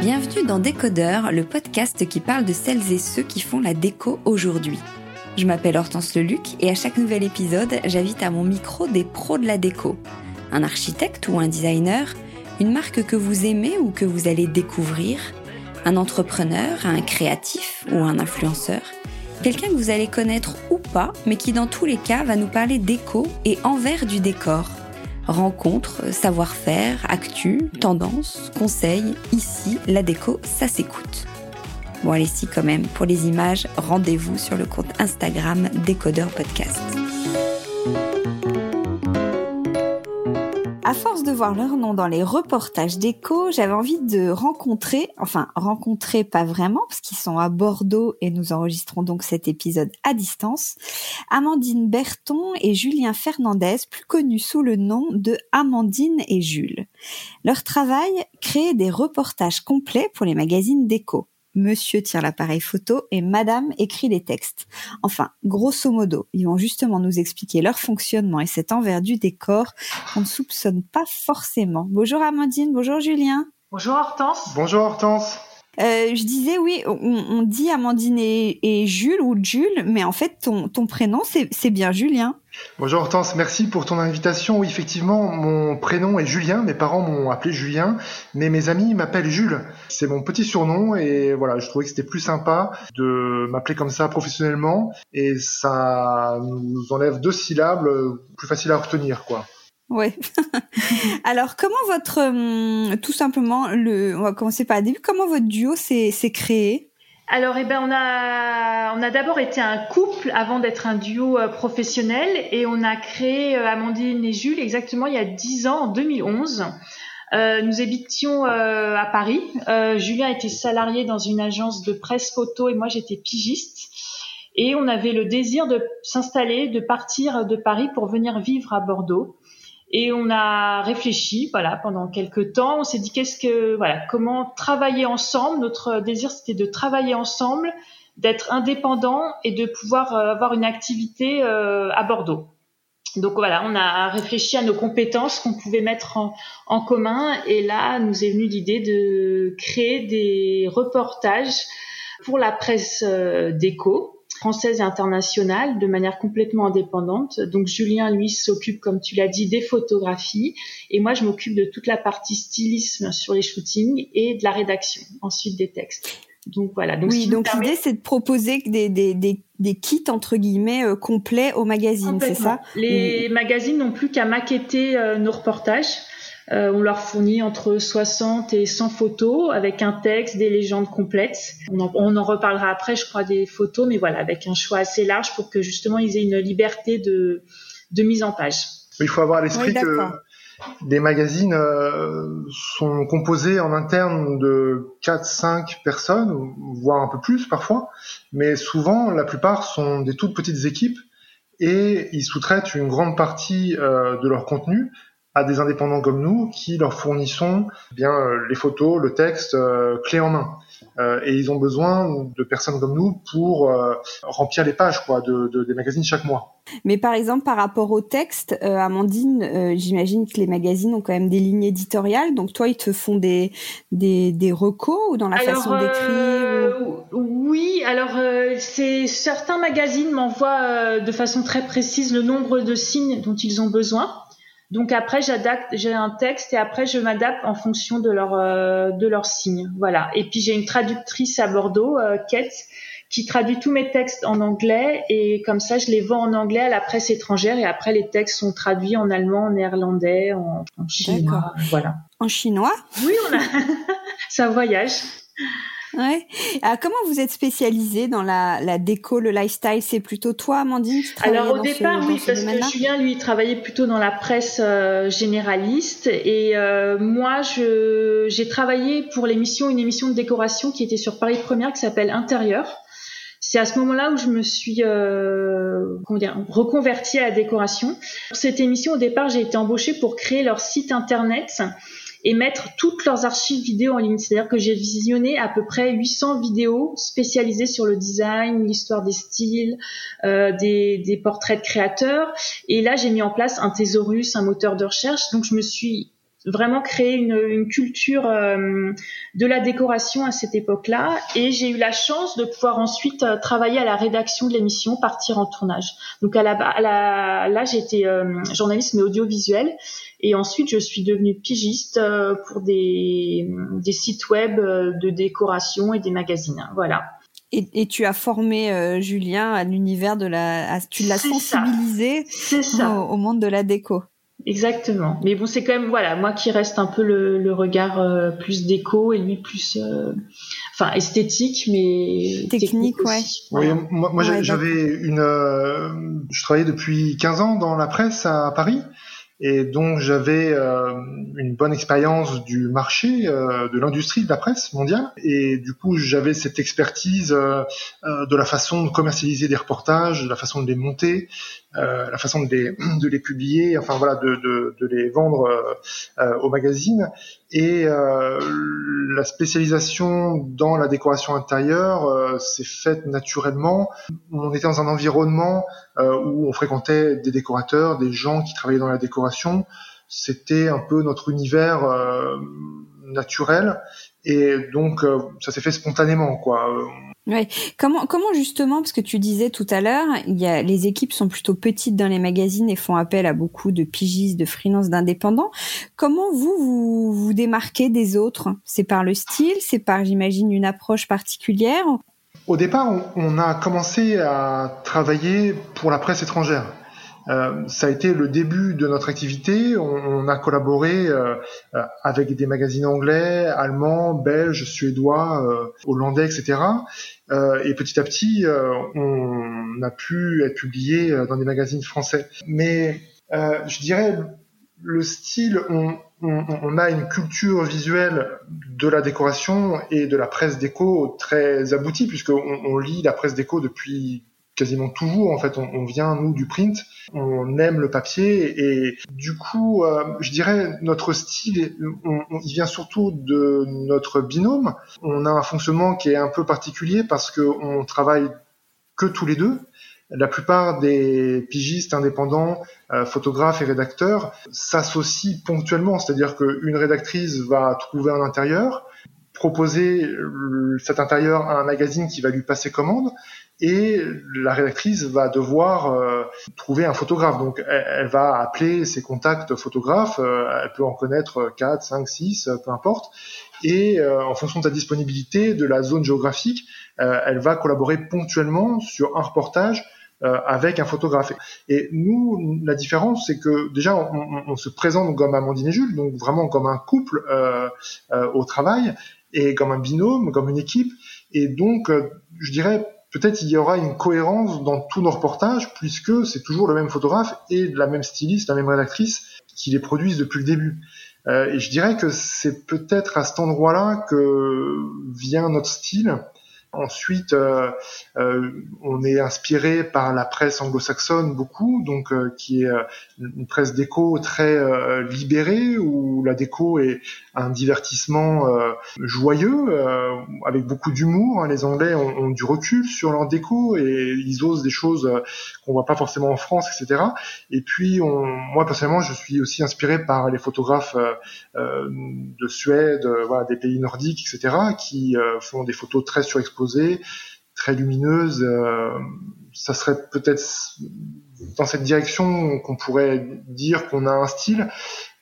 Bienvenue dans Décodeur, le podcast qui parle de celles et ceux qui font la déco aujourd'hui. Je m'appelle Hortense Leluc et à chaque nouvel épisode, j'invite à mon micro des pros de la déco. Un architecte ou un designer, une marque que vous aimez ou que vous allez découvrir, un entrepreneur, un créatif ou un influenceur, quelqu'un que vous allez connaître ou pas, mais qui dans tous les cas va nous parler déco et envers du décor. Rencontres, savoir-faire, actu, tendances, conseils, ici, la déco, ça s'écoute. Bon allez si quand même, pour les images, rendez-vous sur le compte Instagram Décodeur Podcast. À force de voir leur nom dans les reportages d'écho, j'avais envie de rencontrer, enfin rencontrer pas vraiment parce qu'ils sont à Bordeaux et nous enregistrons donc cet épisode à distance, Amandine Berton et Julien Fernandez, plus connus sous le nom de Amandine et Jules. Leur travail, créer des reportages complets pour les magazines d'écho. Monsieur tire l'appareil photo et Madame écrit les textes. Enfin, grosso modo, ils vont justement nous expliquer leur fonctionnement et cet envers du décor qu'on ne soupçonne pas forcément. Bonjour Amandine, bonjour Julien. Bonjour Hortense. Bonjour Hortense. Euh, je disais oui, on, dit Amandine et, Jules ou Jules, mais en fait ton, ton prénom c'est bien Julien. Bonjour Hortense, merci pour ton invitation. Oui, effectivement, mon prénom est Julien, mes parents m'ont appelé Julien, mais mes amis m'appellent Jules. C'est mon petit surnom et voilà, je trouvais que c'était plus sympa de m'appeler comme ça professionnellement et ça nous enlève deux syllabes plus faciles à retenir quoi. Ouais. Alors, comment votre, hum, tout simplement, le, on va commencer par le début, comment votre duo s'est créé? Alors, eh ben, on a, on a d'abord été un couple avant d'être un duo euh, professionnel et on a créé euh, Amandine et Jules exactement il y a 10 ans, en 2011. Euh, nous habitions à Paris. Julien était salarié dans une agence de presse photo et moi j'étais pigiste. Et on avait le désir de s'installer, de partir de Paris pour venir vivre à Bordeaux. Et on a réfléchi, voilà, pendant quelques temps. On s'est dit qu'est-ce que, voilà, comment travailler ensemble? Notre désir, c'était de travailler ensemble, d'être indépendant et de pouvoir euh, avoir une activité euh, à Bordeaux. Donc voilà, on a réfléchi à nos compétences qu'on pouvait mettre en, commun. Et là, nous est venue l'idée de créer des reportages pour la presse euh, française et internationale de manière complètement indépendante. Donc Julien, lui, s'occupe, comme tu l'as dit, des photographies et moi, je m'occupe de toute la partie stylisme sur les shootings et de la rédaction, ensuite des textes. Donc voilà. Donc, oui, donc l'idée c'est de proposer des, des, des, des, kits entre guillemets euh, complets aux magazines, c'est ça? Les magazines n'ont plus qu'à maqueter euh, nos reportages. Euh, on leur fournit entre 60 et 100 photos avec un texte, des légendes complètes. On en, reparlera après, je crois, des photos, mais voilà, avec un choix assez large pour que justement ils aient une liberté de, mise en page. Il faut avoir à l'esprit que les magazines euh, sont composés en interne de 4-5 personnes, voire un peu plus parfois, mais souvent la plupart sont des toutes petites équipes et ils sous-traitent une grande partie euh, de leur contenu à des indépendants comme nous qui leur fournissons eh bien euh, les photos, le texte euh, clé en main. Euh, et ils ont besoin de personnes comme nous pour remplir les pages quoi de, de, des magazines chaque mois. Mais par exemple par rapport au texte, Amandine, j'imagine que les magazines ont quand même des lignes éditoriales. Donc toi, ils te font des des, des recos ou dans la façon d'écrire Oui, alors c'est certains magazines m'envoient de façon très précise le nombre de signes dont ils ont besoin. Donc après, j'adapte, j'ai un texte et après je m'adapte en fonction de leur euh, de leur signe. Voilà. Et puis j'ai une traductrice à Bordeaux, euh, Kate, qui traduit tous mes textes en anglais et comme ça je les vends en anglais à la presse étrangère et après les textes sont traduits en allemand, en néerlandais, en, en chinois. Voilà. En chinois? Oui, on a. ça voyage. Ouais. Alors, comment vous êtes spécialisée dans la, la déco, le lifestyle? C'est plutôt toi, Amandine, qui Alors au départ, oui, parce que Julien, lui, travaillait plutôt dans la presse euh, généraliste, et euh, moi, je j'ai travaillé pour l'émission, une émission de décoration qui était sur Paris Première, qui s'appelle Intérieur. C'est à ce moment-là où je me suis euh, reconvertie à la décoration. Pour cette émission, au départ, j'ai été embauchée pour créer leur site internet et mettre toutes leurs archives vidéo en ligne. C'est-à-dire que j'ai visionné à peu près 800 vidéos spécialisées sur le design, l'histoire des styles, euh, des, des portraits de créateurs. Et là, j'ai mis en place un thésaurus, un moteur de recherche. Donc, je me suis vraiment créé une, une culture euh, de la décoration à cette époque-là et j'ai eu la chance de pouvoir ensuite euh, travailler à la rédaction de l'émission, partir en tournage. Donc à la, à la là j'étais euh, journaliste mais audiovisuel et ensuite je suis devenue pigiste pour des, des sites web de décoration et des magazines. Voilà. Et, et, tu as formé Julien à l'univers de la, tu l'as sensibilisé au, au, monde de la déco. Exactement. Mais bon, c'est quand même voilà, moi qui reste un peu le, le regard euh, plus déco et lui plus, euh, enfin esthétique, mais technique, ouais. Oui, moi, moi j'avais une, euh, je travaillais depuis 15 ans dans la presse à Paris. Et donc j'avais euh, une bonne expérience du marché, euh, de l'industrie de la presse mondiale. Et du coup j'avais cette expertise euh, de la façon de commercialiser des reportages, de la façon de les monter, la façon de les, de les publier, enfin voilà, de, de, de les vendre aux magazines. Et la spécialisation dans la décoration intérieure s'est faite naturellement. On était dans un environnement où on fréquentait des décorateurs, des gens qui travaillaient dans la décoration c'était un peu notre univers euh, naturel et donc euh, ça s'est fait spontanément quoi. Ouais. Comment comment justement parce que tu disais tout à l'heure, il y a les équipes sont plutôt petites dans les magazines et font appel à beaucoup de pigistes, de freelance, d'indépendants. Comment vous, vous vous démarquez des autres? C'est par le style, c'est par j'imagine une approche particulière? Au départ, on a commencé à travailler pour la presse étrangère. Euh, ça a été le début de notre activité. On, a collaboré euh, euh, avec des magazines anglais, allemands, belges, suédois, hollandais, etc. et petit à petit, on a pu être publié dans des magazines français. Mais je dirais le style, on, on, a une culture visuelle de la décoration et de la presse déco très aboutie, puisqu'on on lit la presse déco depuis quasiment toujours. En fait, on, vient nous du print, on aime le papier et du coup, euh, je dirais notre style, il vient surtout de notre binôme. On a un fonctionnement qui est un peu particulier parce que on travaille que tous les deux. La plupart des pigistes indépendants, euh, photographes et rédacteurs s'associent ponctuellement, c'est-à-dire qu'une rédactrice va trouver un intérieur, proposer cet intérieur à un magazine qui va lui passer commande et la rédactrice va devoir euh, trouver un photographe. Donc elle, va appeler ses contacts photographes, euh, elle peut en connaître 4, 5, 6, peu importe, et euh, en fonction de sa disponibilité, de la zone géographique, elle va collaborer ponctuellement sur un reportage avec un photographe. Et nous, la différence, c'est que déjà, on, on, se présente comme Amandine et Jules, donc vraiment comme un couple au travail, et comme un binôme, comme une équipe. Et donc, je dirais, peut-être il y aura une cohérence dans tous nos reportages, puisque c'est toujours le même photographe et la même styliste, la même rédactrice qui les produisent depuis le début. Euh, et je dirais que c'est peut-être à cet endroit-là que vient notre style, Ensuite, euh, euh, on est inspiré par la presse anglo-saxonne beaucoup, donc euh, qui est une presse déco très libérée où la déco est un divertissement joyeux avec beaucoup d'humour. Hein. Les Anglais ont, ont, du recul sur leur déco et ils osent des choses qu'on voit pas forcément en France, etc. Et puis, on, moi personnellement, je suis aussi inspiré par les photographes de Suède, voilà, des pays nordiques, etc., qui font des photos très surexposées très lumineuse. Euh, ça serait peut-être dans cette direction qu'on pourrait dire qu'on a un style.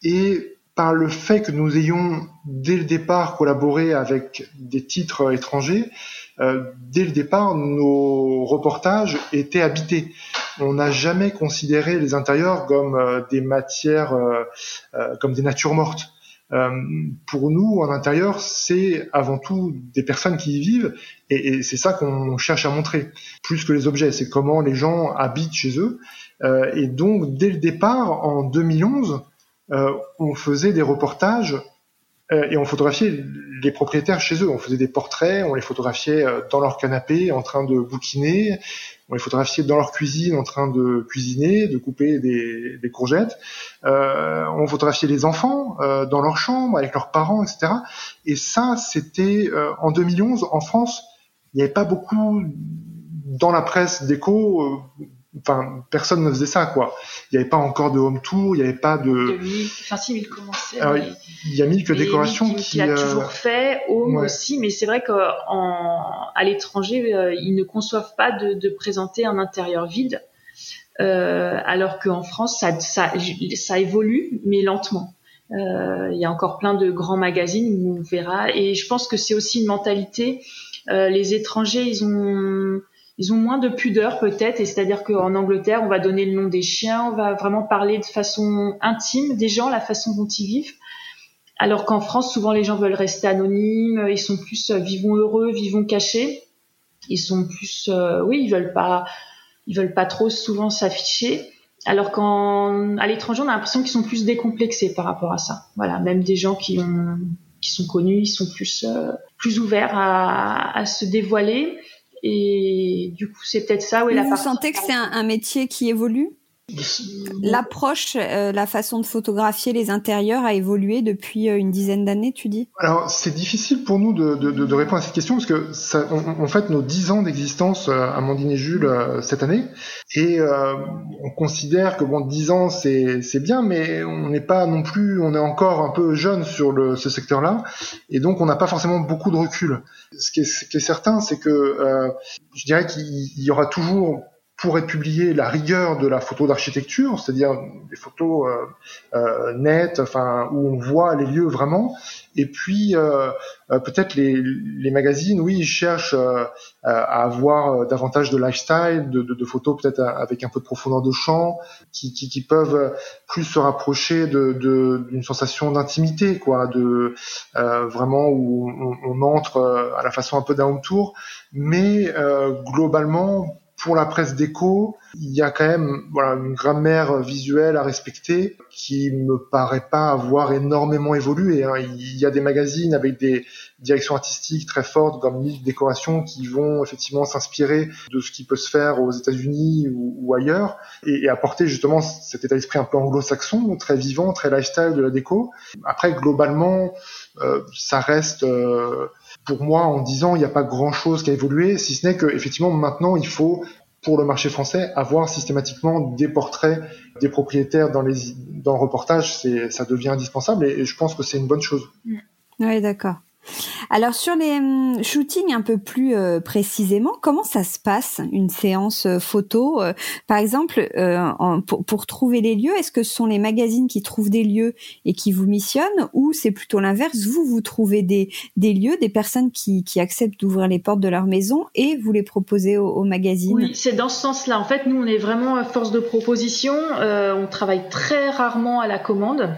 Et par le fait que nous ayons dès le départ collaboré avec des titres étrangers, euh, dès le départ, nos reportages étaient habités. On n'a jamais considéré les intérieurs comme euh, des matières, comme des natures mortes. Euh, pour nous, en intérieur, c'est avant tout des personnes qui y vivent, et, c'est ça qu'on cherche à montrer, plus que les objets. C'est comment les gens habitent chez eux. Euh, et donc, dès le départ, en 2011, euh, on faisait des reportages et on photographiait les propriétaires chez eux. On faisait des portraits, on les photographiait dans leur canapé en train de bouquiner, on les photographiait dans leur cuisine en train de cuisiner, de couper des, courgettes. Euh, on photographiait les enfants euh, dans leur chambre avec leurs parents, etc. Et ça, c'était euh, en 2011 en France. Il n'y avait pas beaucoup dans la presse d'écho enfin personne ne faisait ça quoi. Il n'y avait pas encore de home tour, il n'y avait pas de. de enfin si il commençait. il y a mille que décoration qui. qui a toujours euh, fait home aussi, mais c'est vrai qu'à l'étranger euh, ils ne conçoivent pas de, de présenter un intérieur vide, euh, alors qu'en France ça, ça, ça évolue mais lentement. Euh, il y a encore plein de grands magazines où on verra et je pense que c'est aussi une mentalité. les étrangers ils ont ils ont moins de pudeur peut-être, et c'est-à-dire qu'en Angleterre, on va donner le nom des chiens, on va vraiment parler de façon intime des gens, la façon dont ils vivent. Alors qu'en France, souvent les gens veulent rester anonymes, ils sont plus euh, vivons heureux, vivons cachés. Ils sont plus, euh, oui, ils veulent pas, ils veulent pas trop souvent s'afficher. Alors qu'à l'étranger, on a l'impression qu'ils sont plus décomplexés par rapport à ça. Voilà, même des gens qui ont, qui sont connus, ils sont plus, euh, plus ouverts à se dévoiler. Et du coup, c'est peut-être ça. Oui, la Vous sentez que c'est un, métier qui évolue? L'approche, euh, la façon de photographier les intérieurs a évolué depuis euh, une dizaine d'années, tu dis? Alors, c'est difficile pour nous de, de, de, répondre à cette question parce que ça, on, fait nos dix ans d'existence, euh, Amandine et Jules, cette année, et on considère que bon, dix ans c'est bien, mais on n'est pas non plus, on est encore un peu jeune sur le, ce secteur-là, et donc on n'a pas forcément beaucoup de recul. Ce qui est, ce qui est certain, c'est que je dirais qu'il y aura toujours pourrait publier la rigueur de la photo d'architecture, c'est-à-dire des photos euh, euh, nettes, enfin où on voit les lieux vraiment. Et puis euh, euh peut-être les, les, magazines, oui, ils cherchent euh, à avoir davantage de lifestyle, de, de, de photos peut-être avec un peu de profondeur de champ, qui, qui, qui peuvent plus se rapprocher de d'une sensation d'intimité, quoi, de vraiment où on, on, entre à la façon un peu d'un tour, mais globalement pour la presse déco, il y a quand même voilà une grammaire visuelle à respecter qui me paraît pas avoir énormément évolué. Hein. Il y a des magazines avec des directions artistiques très fortes comme Mille Décoration qui vont effectivement s'inspirer de ce qui peut se faire aux États-Unis ou, ailleurs et, apporter justement cet état d'esprit un peu anglo-saxon, très vivant, très lifestyle de la déco. Après, globalement, euh, ça reste euh, pour moi, en 10 ans, il n'y a pas grand-chose qui a évolué, si ce n'est que effectivement maintenant, il faut pour le marché français avoir systématiquement des portraits des propriétaires dans les dans le reportage, c'est ça devient indispensable et je pense que c'est une bonne chose. Oui, d'accord. Alors sur les hum, shootings un peu plus euh, précisément, comment ça se passe une séance euh, photo euh, Par exemple, pour, trouver les lieux, est-ce que ce sont les magazines qui trouvent des lieux et qui vous missionnent ou c'est plutôt l'inverse Vous, vous trouvez des, lieux, des personnes qui, acceptent d'ouvrir les portes de leur maison et vous les proposez aux, magazines Oui, c'est dans ce sens-là. En fait, nous, on est vraiment force de proposition. on travaille très rarement à la commande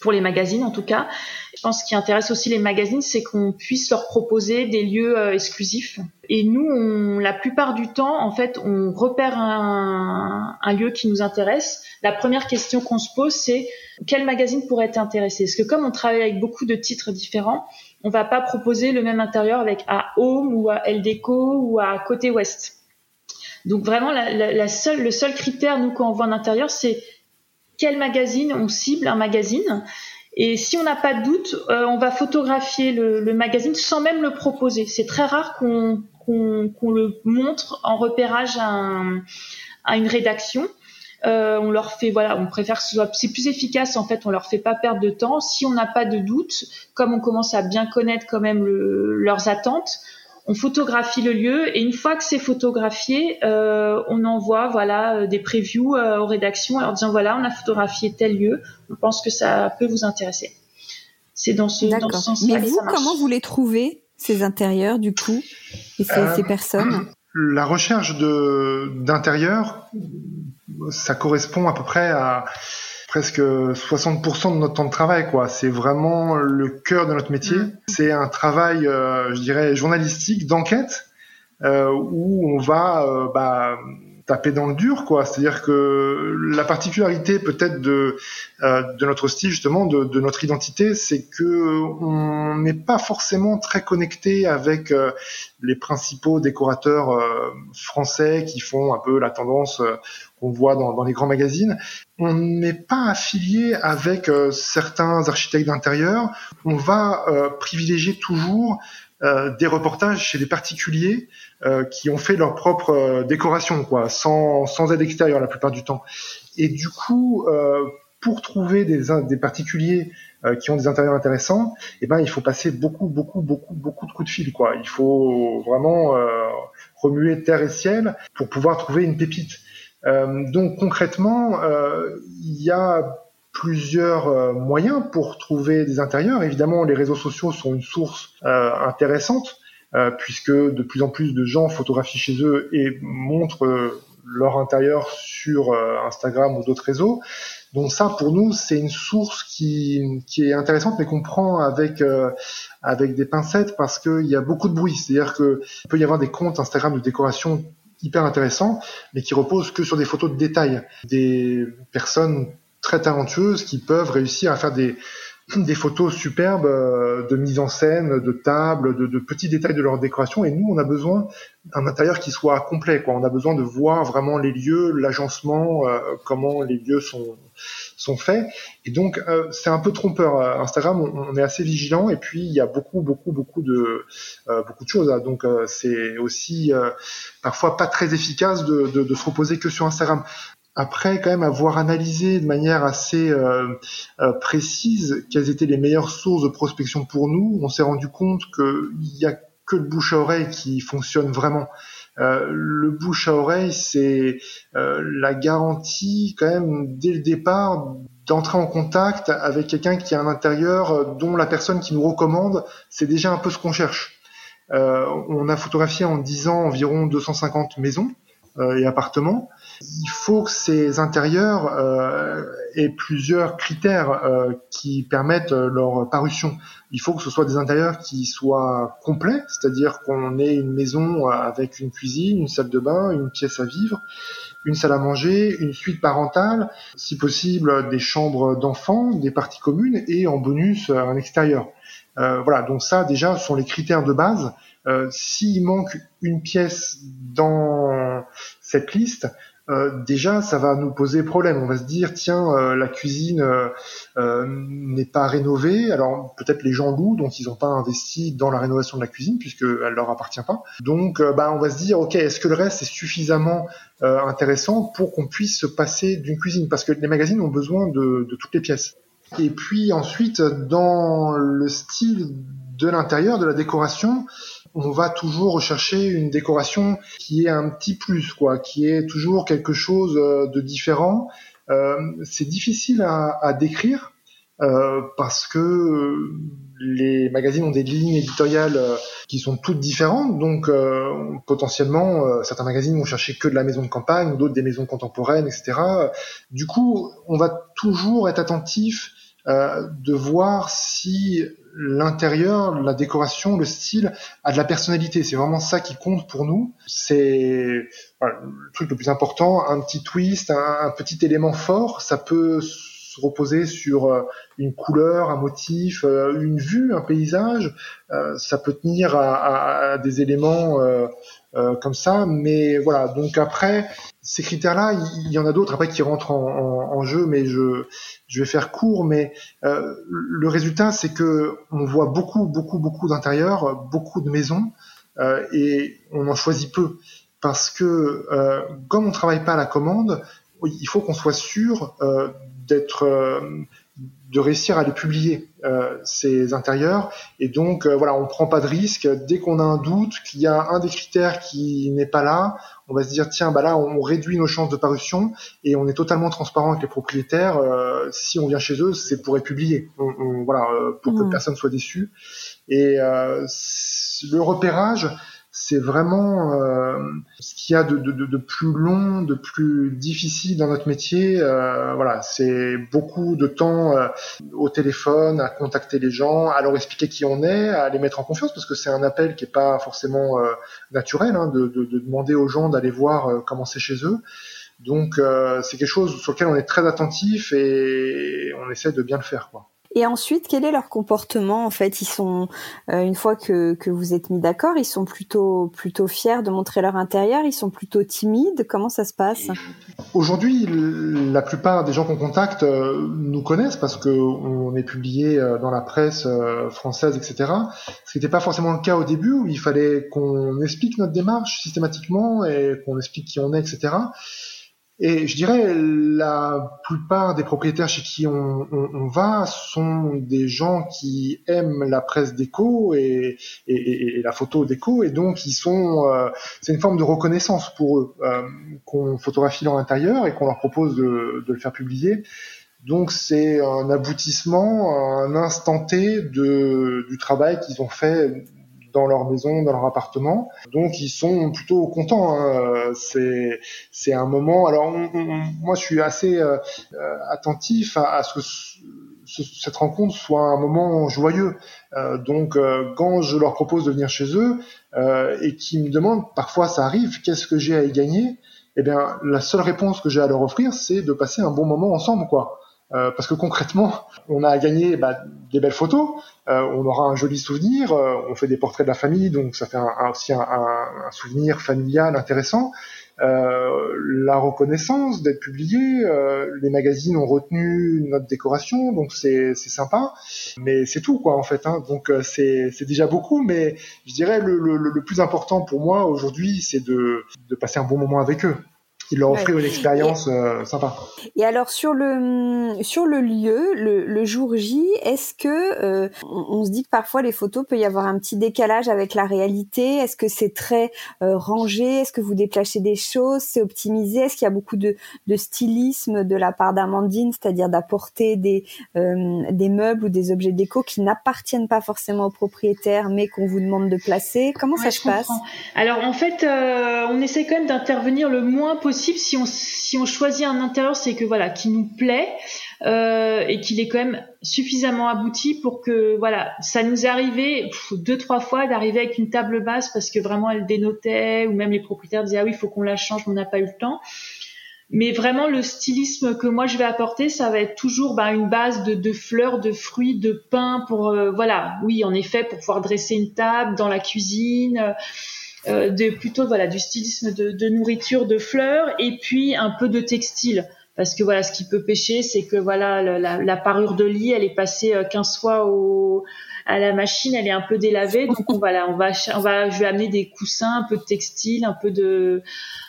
pour les magazines en tout cas. Je pense qu'il intéresse aussi les magazines, c'est qu'on puisse leur proposer des lieux euh, exclusifs. Et nous, on, la plupart du temps, en fait, on repère un, un lieu qui nous intéresse. La première question qu'on se pose, c'est quel magazine pourrait t'intéresser Parce que comme on travaille avec beaucoup de titres différents, on va pas proposer le même intérieur avec à Home ou à El Deco ou à Côté Ouest. Donc vraiment, la, la, la seule, le seul critère, nous, quand on voit un intérieur, c'est quel magazine on cible un magazine. Et si on n'a pas de doute, euh, on va photographier le, magazine sans même le proposer. C'est très rare qu'on le montre en repérage à, une rédaction. Euh, on leur fait voilà, on préfère que ce soit c'est plus efficace en fait, on leur fait pas perdre de temps. Si on n'a pas de doute, comme on commence à bien connaître quand même leurs attentes, on photographie le lieu et une fois que c'est photographié, euh, on envoie voilà euh, des previews euh, aux rédactions en leur disant voilà on a photographié tel lieu, on pense que ça peut vous intéresser. C'est dans ce, dans ce sens-là. Mais vous, comment vous les trouvez ces intérieurs du coup et ces, personnes? La recherche de d'intérieur, ça correspond à peu près à presque 60% de notre temps de travail quoi c'est vraiment le cœur de notre métier mm. c'est un travail euh, je dirais journalistique d'enquête euh, où on va euh, bah, taper dans le dur, quoi. C'est-à-dire que la particularité peut-être de euh, notre style justement, de, notre identité, c'est que on n'est pas forcément très connecté avec euh, les principaux décorateurs euh, français qui font un peu la tendance qu'on voit dans, les grands magazines. On n'est pas affilié avec certains architectes d'intérieur. On va privilégier toujours euh, des reportages chez des particuliers euh, qui ont fait leur propre euh, décoration, quoi, sans, sans aide extérieure la plupart du temps. Et du coup, pour trouver des, des particuliers qui ont des intérieurs intéressants, eh ben il faut passer beaucoup, beaucoup, beaucoup, beaucoup de coups de fil, quoi. Il faut vraiment remuer terre et ciel pour pouvoir trouver une pépite. donc concrètement, il y a plusieurs euh, moyens pour trouver des intérieurs. Évidemment, les réseaux sociaux sont une source euh, intéressante euh, puisque de plus en plus de gens photographient chez eux et montrent leur intérieur sur Instagram ou d'autres réseaux. Donc ça, pour nous, c'est une source qui, qui est intéressante, mais qu'on prend avec avec des pincettes parce qu'il y a beaucoup de bruit. C'est-à-dire que peut y avoir des comptes Instagram de décoration hyper intéressants, mais qui reposent que sur des photos de détail. Des personnes très talentueuses qui peuvent réussir à faire des, des photos superbes euh, de mise en scène, de tables, de, de, petits détails de leur décoration. Et nous, on a besoin d'un intérieur qui soit complet. Quoi. On a besoin de voir vraiment les lieux, l'agencement, euh, comment les lieux sont sont faits. Et donc, euh, c'est un peu trompeur. Instagram, on, est assez vigilant. Et puis, il y a beaucoup, beaucoup, beaucoup de beaucoup de choses. Donc, c'est aussi parfois pas très efficace de, de, de, se reposer que sur Instagram après quand même avoir analysé de manière assez euh, euh, précise quelles étaient les meilleures sources de prospection pour nous, on s'est rendu compte qu'il n'y a que le bouche à oreille qui fonctionne vraiment. Euh, le bouche à oreille, c'est la garantie quand même dès le départ d'entrer en contact avec quelqu'un qui a un intérieur dont la personne qui nous recommande, c'est déjà un peu ce qu'on cherche. on a photographié en 10 ans environ 250 maisons et appartements. Il faut que ces intérieurs euh, aient plusieurs critères euh, qui permettent leur parution. Il faut que ce soit des intérieurs qui soient complets, c'est-à-dire qu'on ait une maison avec une cuisine, une salle de bain, une pièce à vivre, une salle à manger, une suite parentale, si possible des chambres d'enfants, des parties communes et en bonus un extérieur. Euh, voilà, donc ça déjà sont les critères de base. Euh, S'il manque une pièce dans cette liste, euh, déjà ça va nous poser problème. On va se dire tiens euh, la cuisine euh, n'est pas rénovée, alors peut-être les gens louent donc ils n'ont pas investi dans la rénovation de la cuisine puisqu'elle leur appartient pas. Donc bah on va se dire ok est-ce que le reste est suffisamment intéressant pour qu'on puisse se passer d'une cuisine? Parce que les magazines ont besoin de, de toutes les pièces. Et puis ensuite dans le style de l'intérieur de la décoration on va toujours rechercher une décoration qui est un petit plus, quoi, qui est toujours quelque chose euh, de différent. Euh, c'est difficile à, décrire euh, parce que les magazines ont des lignes éditoriales qui sont toutes différentes, donc potentiellement certains magazines vont chercher que de la maison de campagne, d'autres des maisons contemporaines, etc. Du coup, on va toujours être attentif de voir si l'intérieur, la décoration, le style a de la personnalité. C'est vraiment ça qui compte pour nous. C'est le truc le plus important. Un petit twist, un, petit élément fort, ça peut se reposer sur euh, une couleur, un motif, euh, une vue, un paysage. Euh, ça peut tenir à, des éléments comme ça. Mais voilà. Donc après, ces critères-là, il y, en a d'autres après qui rentrent en, jeu, mais je, je vais faire court. Mais euh, le résultat, c'est que on voit beaucoup, beaucoup, beaucoup d'intérieurs, beaucoup de maisons, euh, et on en choisit peu parce que euh, comme on travaille pas à la commande, il faut qu'on soit sûr d'être de réussir à les publier euh, ces intérieurs. Et donc euh, voilà on prend pas de risque. Dès qu'on a un doute qu'il y a un des critères qui n'est pas là on va se dire tiens bah là on réduit nos chances de parution et on est totalement transparent avec les propriétaires. Euh, si on vient chez eux c'est pour être publié. Voilà pour que mmh. personne soit déçu. Et le repérage c'est vraiment euh, ce qu'il y a de, plus long, de plus difficile dans notre métier. Euh, voilà, c'est beaucoup de temps euh, au téléphone, à contacter les gens, à leur expliquer qui on est, à les mettre en confiance, parce que c'est un appel qui est pas forcément naturel, hein, de, de, demander aux gens d'aller voir comment c'est chez eux. Donc c'est quelque chose sur lequel on est très attentif et on essaie de bien le faire, quoi. Et ensuite, quel est leur comportement En fait, ils sont euh, une fois que, que vous êtes mis d'accord, ils sont plutôt plutôt fiers de montrer leur intérieur? Ils sont plutôt timides? Comment ça se passe? Aujourd'hui, la plupart des gens qu'on contacte euh, nous connaissent parce que on est publié euh, dans la presse française, etc. Ce qui n'était pas forcément le cas au début où il fallait qu'on explique notre démarche systématiquement et qu'on explique qui on est, etc. Et je dirais la plupart des propriétaires chez qui on, on, on va sont des gens qui aiment la presse déco et, et, et la photo déco et donc ils sont euh, c'est une forme de reconnaissance pour eux euh, qu'on photographie leur intérieur et qu'on leur propose de, de, le faire publier. Donc c'est un aboutissement, un instant T de, du travail qu'ils ont fait dans leur maison, dans leur appartement. Donc ils sont plutôt contents. Hein. C'est un moment. Alors moi je suis assez euh, euh, attentif à, ce que cette rencontre soit un moment joyeux. Euh, donc quand je leur propose de venir chez eux et qu'ils me demandent, parfois ça arrive, qu'est-ce que j'ai à y gagner? Eh bien la seule réponse que j'ai à leur offrir, c'est de passer un bon moment ensemble, quoi. Parce que concrètement, on a gagné bah, des belles photos, on aura un joli souvenir, euh, on fait des portraits de la famille, donc ça fait un, aussi un, souvenir familial intéressant. la reconnaissance d'être publié, les magazines ont retenu notre décoration, donc c'est sympa, mais c'est tout quoi en fait. Hein. donc c'est déjà beaucoup, mais je dirais le, le, le plus important pour moi aujourd'hui, c'est de, de passer un bon moment avec eux il leur offrir une expérience euh, sympa. Et alors sur le sur le lieu, le, le jour J, est-ce que euh, on, se dit que parfois les photos peut y avoir un petit décalage avec la réalité? Est-ce que c'est très euh, rangé? Est-ce que vous déplacez des choses? C'est optimisé? Est-ce qu'il y a beaucoup de, de stylisme de la part d'Amandine, c'est-à-dire d'apporter des des meubles ou des objets déco qui n'appartiennent pas forcément au propriétaire, mais qu'on vous demande de placer? Comment ça se passe? Alors en fait, on essaie quand même d'intervenir le moins possible si on si on choisit un intérieur, c'est que voilà, qui nous plaît euh, et qu'il est quand même suffisamment abouti pour que voilà, ça nous est arrivé deux trois fois d'arriver avec une table basse parce que vraiment elle dénotait ou même les propriétaires disaient ah oui il faut qu'on la change, on n'a pas eu le temps. Mais vraiment, le stylisme que moi je vais apporter, ça va être toujours bah, une base de, de, fleurs, de fruits, de pain pour euh, voilà, oui en effet pour pouvoir dresser une table dans la cuisine. Euh, de plutôt voilà du stylisme de, de, nourriture, de fleurs et puis un peu de textile. Parce que voilà, ce qui peut pêcher, c'est que voilà la, la, parure de lit, elle est passée 15 euh, fois au, à la machine, elle est un peu délavée. Donc on, voilà, on va, on va, je vais amener des coussins, un peu de textile, un peu de,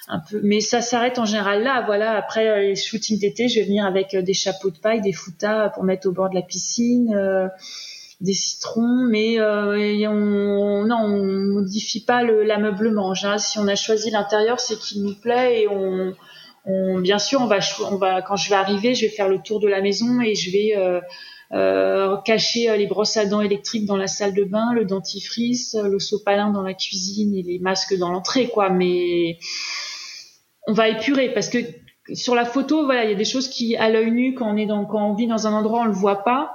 un peu. Mais ça s'arrête en général là. Voilà, après euh, les shootings d'été, je vais venir avec des chapeaux de paille, des foutas pour mettre au bord de la piscine. Euh, des citrons, mais euh, on, non, on modifie pas l'ameublement. Si on a choisi l'intérieur, c'est qu'il nous plaît et on, bien sûr, on va, on va, quand je vais arriver, je vais faire le tour de la maison et je vais euh, euh, cacher les brosses à dents électriques dans la salle de bain, le dentifrice, le sopalin dans la cuisine et les masques dans l'entrée, quoi. Mais on va épurer parce que sur la photo, voilà, il y a des choses qui, à l'œil nu, quand on est dans, quand on vit dans un endroit, on le voit pas.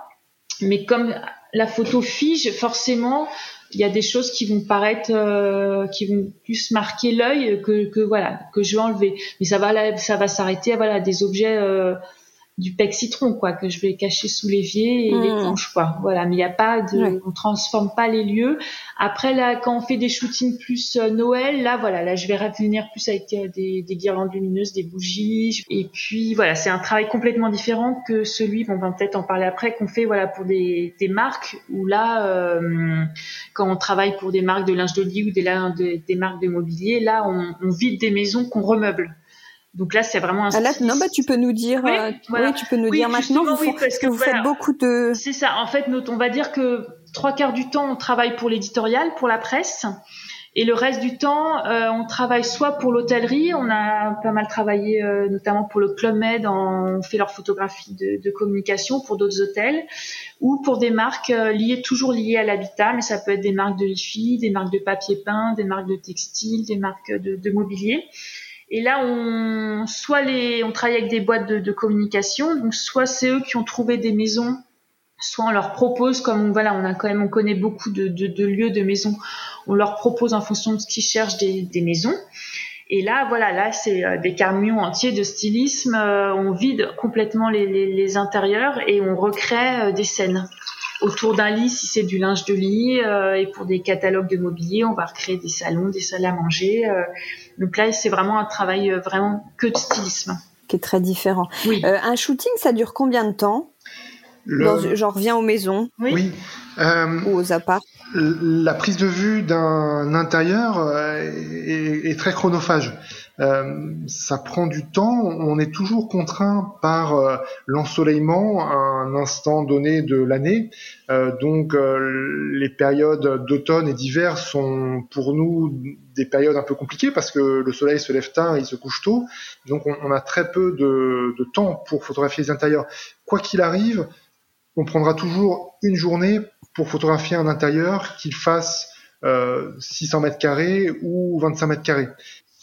Mais comme la photo fige, forcément, il y a des choses qui vont paraître, euh, qui vont plus marquer l'œil que, voilà que je vais enlever. Mais ça va, ça va s'arrêter voilà des objets euh, du pec citron quoi que je vais cacher sous l'évier et les hmm. planches quoi. Voilà mais il y a pas de on transforme pas les lieux. Après là quand on fait des shootings plus euh, Noël là voilà là je vais revenir plus avec euh, des, des, guirlandes lumineuses des bougies. Et puis voilà c'est un travail complètement différent que celui on va peut-être en parler après qu'on fait voilà pour des, des marques où là euh, quand on travaille pour des marques de linge de lit ou des, des, marques de mobilier là on, on vide des maisons qu'on remeuble donc là, c'est vraiment un. Ah là, non, bah tu peux nous dire. Oui, euh, tu peux nous dire maintenant. Vous, parce que vous faites beaucoup de. C'est ça. En fait, on va dire que trois quarts du temps, on travaille pour l'éditorial, pour la presse, Et le reste du temps, euh, on travaille soit pour l'hôtellerie, on a pas mal travaillé euh, notamment pour le Club Med, on fait leur photographie de, de communication pour d'autres hôtels, ou pour des marques euh, liées toujours liées à l'habitat, mais ça peut être des marques de hi des marques de papier peint, des marques de textile, des marques de, de mobilier. Et là, on soit les, on travaille avec des boîtes de, communication, donc soit c'est eux qui ont trouvé des maisons soit on leur propose, comme voilà, on a quand même, on connaît beaucoup de, de, lieux, de maisons, on leur propose en fonction de ce qu'ils cherchent des, des, maisons. Et là, voilà, là, c'est euh, des camions entiers de stylisme. Euh, on vide complètement les, intérieurs et on recrée euh, des scènes autour d'un lit si c'est du linge de lit. et pour des catalogues de mobilier, on va recréer des salons, des salles à manger. donc là, c'est vraiment un travail vraiment que de stylisme. Qui est très différent. Oui. un shooting, ça dure combien de temps? J'en reviens aux maisons? Oui. Euh, ou aux apparts? La prise de vue d'un intérieur euh, est, est, très chronophage. Euh, ça prend du temps. On est toujours contraint par euh, l'ensoleillement à un instant donné de l'année. Euh, donc les périodes d'automne et d'hiver sont pour nous des périodes un peu compliquées parce que le soleil se lève tard, il se couche tôt. Donc on, a très peu de, temps pour photographier les intérieurs. Quoi qu'il arrive, on prendra toujours une journée pour photographier un intérieur qu'il fasse euh, 600 mètres carrés ou 25 mètres carrés.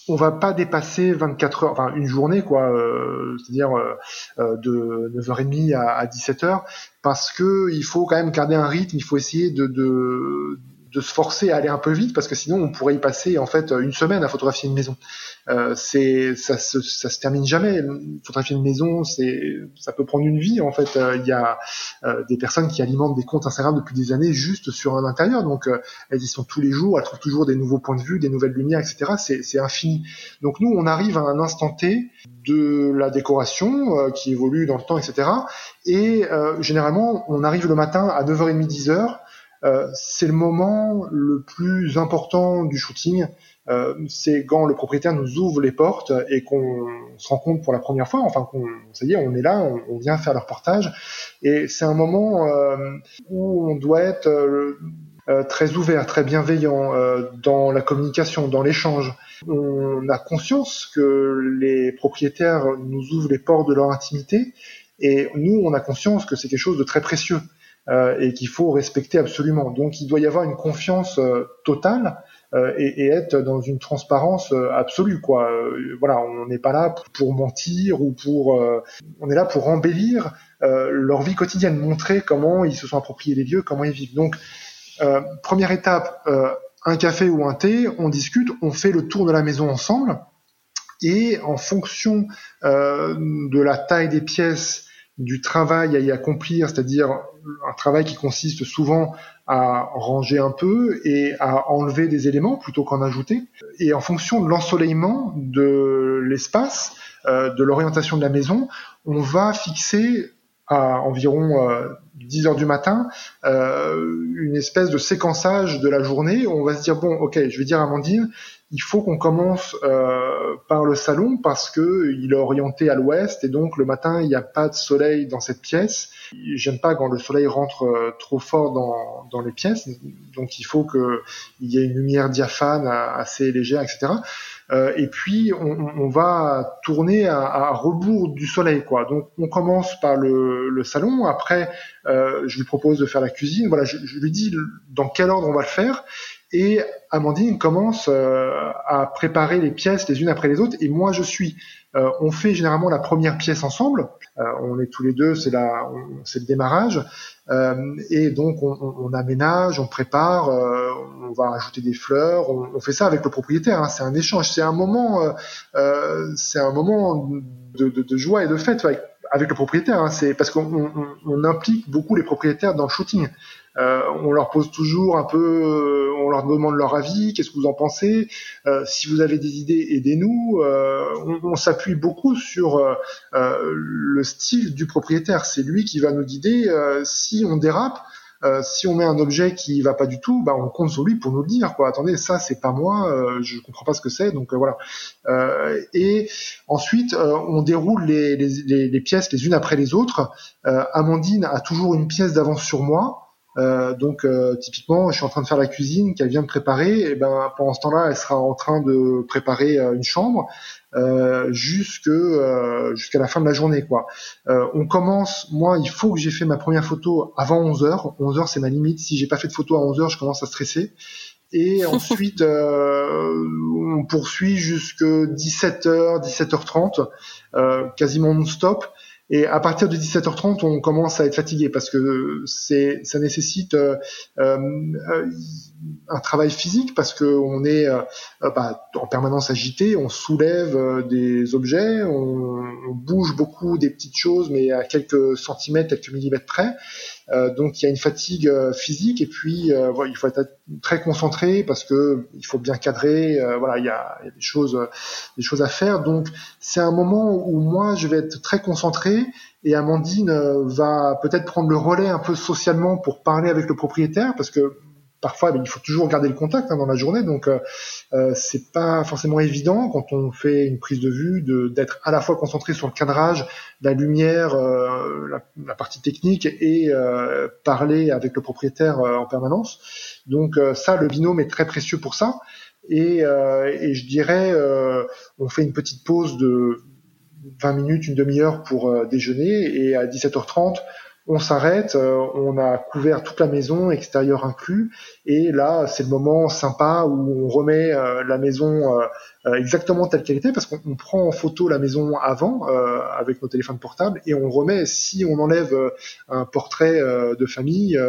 On va pas dépasser 24 heures, enfin une journée quoi, euh, c'est-à-dire euh, euh de 9h30 à, à 17h, parce que il faut quand même garder un rythme, il faut essayer de, de de se forcer à aller un peu vite parce que sinon on pourrait y passer en fait une semaine à photographier une maison. Euh, c'est ça se, ça se termine jamais. Photographier une maison, c'est ça peut prendre une vie en fait. Euh, il y a euh, des personnes qui alimentent des comptes Instagram depuis des années juste sur un intérieur, donc euh, elles y sont tous les jours, elles trouvent toujours des nouveaux points de vue, des nouvelles lumières, etc. C'est infini. Donc nous, on arrive à un instant T de la décoration qui évolue dans le temps, etc. Et généralement, on arrive le matin à 9h30, 10h euh, c'est le moment le plus important du shooting. Euh, c'est quand le propriétaire nous ouvre les portes et qu'on se rend compte pour la première fois, enfin qu'on, ça y est, on est là, on, vient faire le reportage. Et c'est un moment euh, où on doit être très ouvert, très bienveillant dans la communication, dans l'échange. On a conscience que les propriétaires nous ouvrent les portes de leur intimité et nous, on a conscience que c'est quelque chose de très précieux. Euh, et qu'il faut respecter absolument. Donc il doit y avoir une confiance euh, totale euh, et, être dans une transparence absolue. Quoi. voilà, on n'est pas là pour mentir ou pour. on est là pour embellir leur vie quotidienne, montrer comment ils se sont appropriés les lieux, comment ils vivent. Donc première étape, un café ou un thé, on discute, on fait le tour de la maison ensemble et en fonction de la taille des pièces du travail à y accomplir, c'est-à-dire un travail qui consiste souvent à ranger un peu et à enlever des éléments plutôt qu'en ajouter. Et en fonction de l'ensoleillement de l'espace, euh, de l'orientation de la maison, on va fixer à environ 10 euh, heures du matin euh, une espèce de séquençage de la journée. On va se dire bon, ok, je vais dire à Amandine, il faut qu'on commence euh, par le salon parce que il est orienté à l'ouest et donc le matin il n'y a pas de soleil dans cette pièce. J'aime pas quand le soleil rentre euh, trop fort dans, dans les pièces, donc il faut que il y ait une lumière diaphane assez légère, etc. Euh, et puis on, on, va tourner à, à, rebours du soleil, quoi. Donc on commence par le, le salon. Après, euh, je lui propose de faire la cuisine. Voilà, je lui dis dans quel ordre on va le faire. Et Amandine commence euh, à préparer les pièces les unes après les autres. Et moi, je suis. Euh, on fait généralement la première pièce ensemble. Euh, on est tous les deux, c'est la, c'est le démarrage. et donc on, on, aménage, on prépare, on va ajouter des fleurs. On, on fait ça avec le propriétaire. Hein. C'est un échange. C'est un moment, c'est un moment de, de, de, joie et de fête avec, avec le propriétaire. Hein. C'est parce qu'on on, implique beaucoup les propriétaires dans le shooting. Euh, on leur pose toujours un peu, euh, on leur demande leur avis, qu'est-ce que vous en pensez? Euh, Si vous avez des idées, aidez-nous. on, on s'appuie beaucoup sur le style du propriétaire. C'est lui qui va nous guider. si on dérape, euh, si on met un objet qui va pas du tout, bah on compte sur lui pour nous le dire. Quoi. Attendez, ça c'est pas moi, euh, je comprends pas ce que c'est. Donc voilà. et ensuite, on déroule les, les, les, pièces les unes après les autres. Amandine a toujours une pièce d'avance sur moi Euh, donc euh, typiquement, je suis en train de faire la cuisine, qu'elle vient de préparer, et ben pendant ce temps-là, elle sera en train de préparer euh, une chambre euh, jusque jusqu'à la fin de la journée quoi. on commence, moi, il faut que j'ai fait ma première photo avant 11 h 11 h c'est ma limite. Si j'ai pas fait de photo à 11 h je commence à stresser. Et ensuite, on poursuit jusque 17h, 17h30, quasiment non-stop. Et à partir de 17h30, on commence à être fatigué parce que c'est, ça nécessite euh, euh, un travail physique parce que on est euh, bah, en permanence agité, on soulève des objets, on, bouge beaucoup des petites choses, mais à quelques centimètres, quelques millimètres près. Euh, donc il y a une fatigue euh, physique et puis euh, voilà, il faut être très concentré parce que il faut bien cadrer. voilà, il y a, y a des choses, des choses à faire. Donc c'est un moment où moi je vais être très concentré et Amandine va peut-être prendre le relais un peu socialement pour parler avec le propriétaire parce que parfois il faut toujours garder le contact hein, dans la journée, donc euh, euh, c'est pas forcément évident quand on fait une prise de vue d'être à la fois concentré sur le cadrage, la lumière, euh, la, la, partie technique et euh, parler avec le propriétaire en permanence. Donc ça, le binôme est très précieux pour ça. Et, et je dirais, on fait une petite pause de 20 minutes, une demi-heure pour déjeuner et à 17h30 on s'arrête, euh, on a couvert toute la maison, extérieur inclus, et là c'est le moment sympa où on remet euh, la maison euh, exactement telle qu'elle était, parce qu'on prend en photo la maison avant avec nos téléphones portables, et on remet, si on enlève un portrait de famille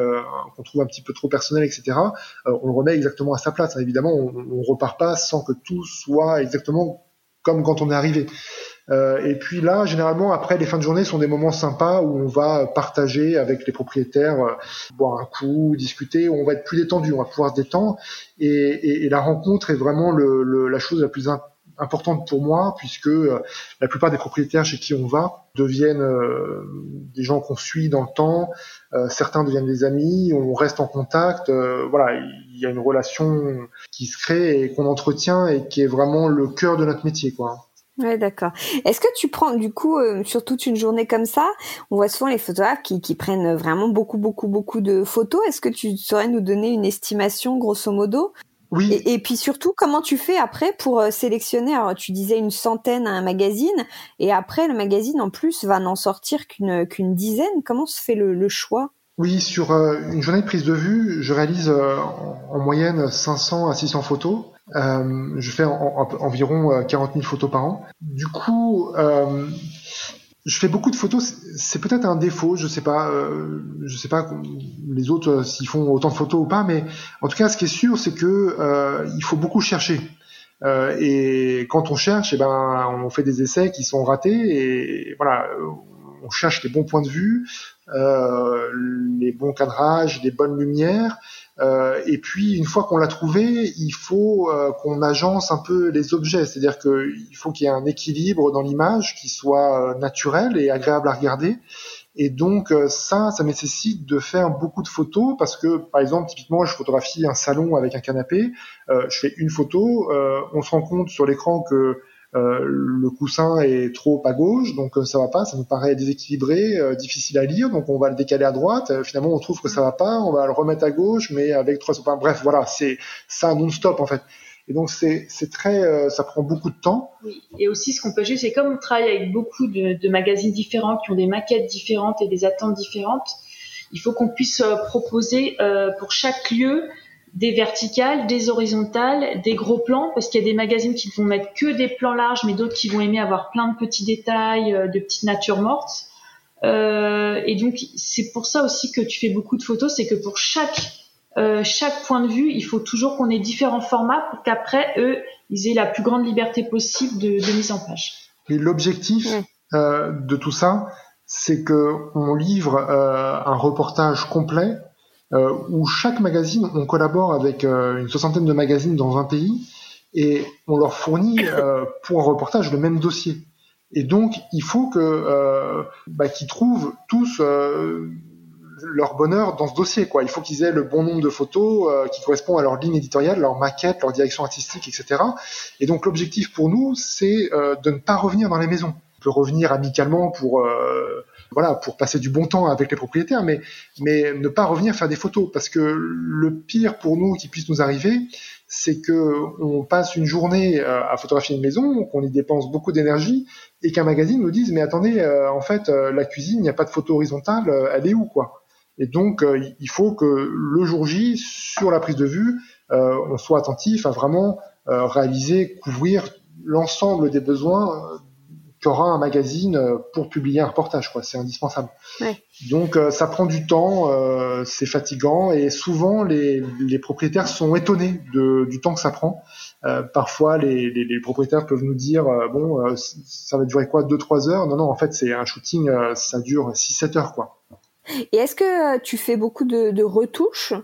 qu'on trouve un petit peu trop personnel, etc., on le remet exactement à sa place. Évidemment, on, on repart pas sans que tout soit exactement comme quand on est arrivé. Euh, et puis là, généralement, après, les fins de journée sont des moments sympas où on va partager avec les propriétaires, euh, boire un coup, discuter, où on va être plus détendu, on va pouvoir se détendre. Et, et, et la rencontre est vraiment le, le, la chose la plus importante pour moi, puisque euh, la plupart des propriétaires chez qui on va deviennent des gens qu'on suit dans le temps. certains deviennent des amis, on reste en contact. voilà, il y a une relation qui se crée et qu'on entretient et qui est vraiment le cœur de notre métier, quoi. Ouais, d'accord. Est-ce que tu prends, du coup, euh, sur toute une journée comme ça, on voit souvent les photographes qui, qui prennent vraiment beaucoup, beaucoup, beaucoup de photos. Est-ce que tu saurais nous donner une estimation, grosso modo? Oui. Et, puis surtout, comment tu fais après pour euh, sélectionner? Alors, tu disais une centaine à un magazine, et après, le magazine, en plus, va n'en sortir qu'une qu'une dizaine. Comment se fait le, le choix? Oui, sur euh, une journée de prise de vue, je réalise en moyenne 500 à 600 photos. Euh, je fais environ 40 euh, 000 photos par an. Du coup, euh, je fais beaucoup de photos. C'est peut-être un défaut, je sais pas. Euh, je sais pas les autres s'ils font autant de photos ou pas, mais en tout cas, ce qui est sûr, c'est que il faut beaucoup chercher. et quand on cherche, eh ben, on fait des essais qui sont ratés et voilà, on cherche les bons points de vue, les bons cadrages, les bonnes lumières. Euh, et puis une fois qu'on l'a trouvé, il faut euh, qu'on agence un peu les objets, c'est-à-dire qu'il faut qu'il y ait un équilibre dans l'image qui soit euh, naturel et agréable à regarder. Et donc ça, ça nécessite de faire beaucoup de photos parce que, par exemple, typiquement, je photographie un salon avec un canapé, je fais une photo, on se rend compte sur l'écran que le coussin est trop à gauche, donc euh, ça va pas, ça nous paraît déséquilibré, euh, difficile à lire, donc on va le décaler à droite. finalement, on trouve que ça va pas, on va le remettre à gauche, mais avec trois. Enfin, bref, voilà, c'est ça non-stop en fait. Et donc c'est très, ça prend beaucoup de temps. Et aussi ce qu'on peut dire, c'est comme on travaille avec beaucoup de, magazines différents qui ont des maquettes différentes et des attentes différentes, il faut qu'on puisse proposer pour chaque lieu des verticales, des horizontales, des gros plans, parce qu'il y a des magazines qui vont mettre que des plans larges, mais d'autres qui vont aimer avoir plein de petits détails, euh, de petites natures mortes. Euh, et donc c'est pour ça aussi que tu fais beaucoup de photos, c'est que pour chaque euh, chaque point de vue, il faut toujours qu'on ait différents formats pour qu'après eux, ils aient la plus grande liberté possible de, de mise en page. Et l'objectif euh, de tout ça, c'est que on livre euh, un reportage complet euh, où chaque magazine, on collabore avec euh, une soixantaine de magazines dans un pays et on leur fournit euh, pour un reportage le même dossier. Et donc, il faut bah, qu'ils trouvent tous leur bonheur dans ce dossier. Quoi. Il faut qu'ils aient le bon nombre de photos qui correspondent à leur ligne éditoriale, leur maquette, leur direction artistique, etc. Et donc, l'objectif pour nous, c'est de ne pas revenir dans les maisons. On peut revenir amicalement pour voilà, pour passer du bon temps avec les propriétaires, mais, mais ne pas revenir faire des photos. Parce que le pire pour nous qui puisse nous arriver, c'est que on passe une journée euh, à photographier une maison, qu'on y dépense beaucoup d'énergie, et qu'un magazine nous dise mais attendez, euh, en fait euh, la cuisine, il n'y a pas de photo horizontale, elle est où quoi? Et donc il faut que le jour J, sur la prise de vue, on soit attentif à vraiment réaliser, couvrir l'ensemble des besoins qu'aura un magazine euh, pour publier un reportage. Quoi. C'est indispensable. Donc euh, ça prend du temps, euh, c'est fatigant et souvent les, les, propriétaires sont étonnés de, du temps que ça prend. parfois les, les, les, propriétaires peuvent nous dire bon ça va durer quoi 2-3 heures? Non non en fait c'est un shooting ça dure 6-7 heures quoi. Et est-ce que tu fais beaucoup de, de retouches?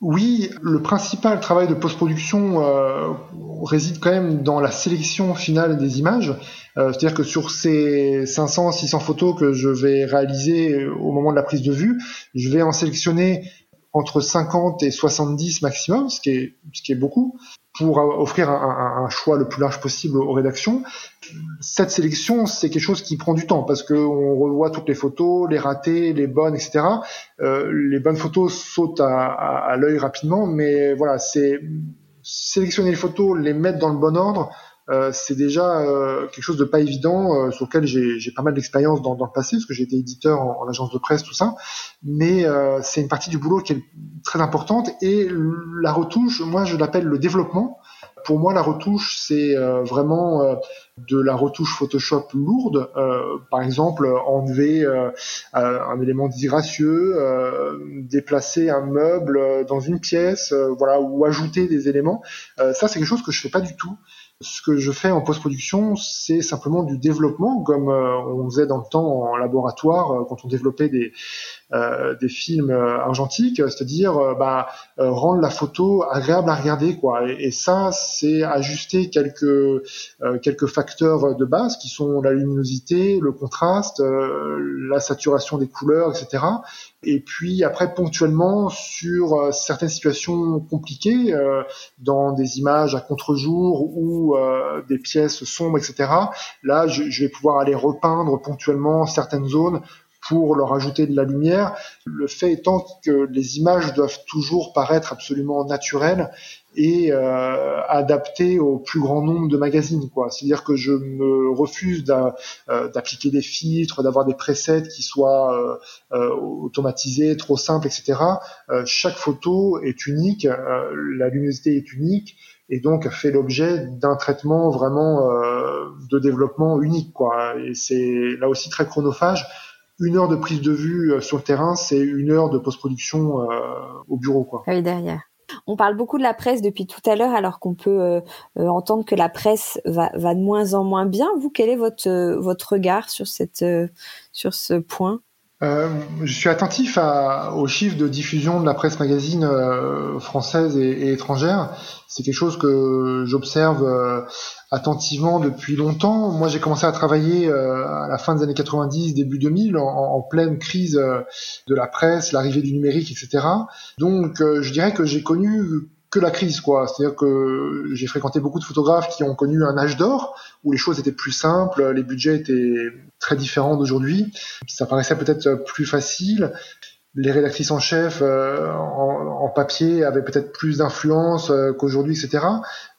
Oui, le principal travail de post-production euh, réside quand même dans la sélection finale des images. Euh, c'est-à-dire que sur ces 500, 600 photos que je vais réaliser au moment de la prise de vue, je vais en sélectionner entre 50 et 70 maximum, ce qui est, beaucoup, pour offrir un, choix le plus large possible aux rédactions. Cette sélection, c'est quelque chose qui prend du temps parce qu'on revoit toutes les photos, les ratées, les bonnes, etc. Euh, les bonnes photos sautent à, à l'œil rapidement, mais voilà, c'est sélectionner les photos, les mettre dans le bon ordre, euh, c'est déjà euh, quelque chose de pas évident euh, sur lequel j'ai pas mal d'expérience dans, dans, le passé parce que j'ai été éditeur en, en, agence de presse tout ça. Mais c'est une partie du boulot qui est très importante et la retouche moi je l'appelle le développement. Pour moi la retouche c'est vraiment de la retouche Photoshop lourde. Par exemple enlever un élément disgracieux déplacer un meuble dans une pièce voilà ou ajouter des éléments. Ça c'est quelque chose que je fais pas du tout ce que je fais en post-production, c'est simplement du développement, comme euh, on faisait dans le temps en laboratoire euh, quand on développait des, euh, des films argentiques, c'est-à-dire bah, rendre la photo agréable à regarder, quoi. Et, et ça, c'est ajuster quelques quelques facteurs de base qui sont la luminosité, le contraste, la saturation des couleurs, etc. Et puis après, ponctuellement, sur euh, certaines situations compliquées, euh, dans des images à contre-jour ou euh, des pièces sombres, etc., là, je, je, vais pouvoir aller repeindre ponctuellement certaines zones pour leur ajouter de la lumière. Le fait étant que les images doivent toujours paraître absolument naturelles et euh, adaptées au plus grand nombre de magazines. Quoi. C'est-à-dire que je me refuse euh, d'appliquer des filtres, d'avoir des presets qui soient euh, euh automatisés, trop simples, etc. Euh, chaque photo est unique, la luminosité est unique et donc fait l'objet d'un traitement vraiment de développement unique. Quoi. Et c'est là aussi très chronophage une heure de prise de vue euh, sur le terrain, c'est une heure de post-production euh, au bureau. Quoi. Oui, derrière. On parle beaucoup de la presse depuis tout à l'heure, alors qu'on peut euh, entendre que la presse va, va, de moins en moins bien. Vous, quel est votre, votre regard sur, cette, sur ce point? Je suis attentif à, aux chiffres de diffusion de la presse magazine française et, et, étrangère. C'est quelque chose que j'observe attentivement depuis longtemps. Moi, j'ai commencé à travailler à la fin des années 90, début 2000, en, en pleine crise de la presse, l'arrivée du numérique, etc. Donc, je dirais que j'ai connu que la crise, quoi. C'est-à-dire que j'ai fréquenté beaucoup de photographes qui ont connu un âge d'or où les choses étaient plus simples, les budgets étaient très différents d'aujourd'hui. Ça paraissait peut-être plus facile. Les rédactrices en chef euh, en, papier avaient peut-être plus d'influence euh, qu'aujourd'hui, etc.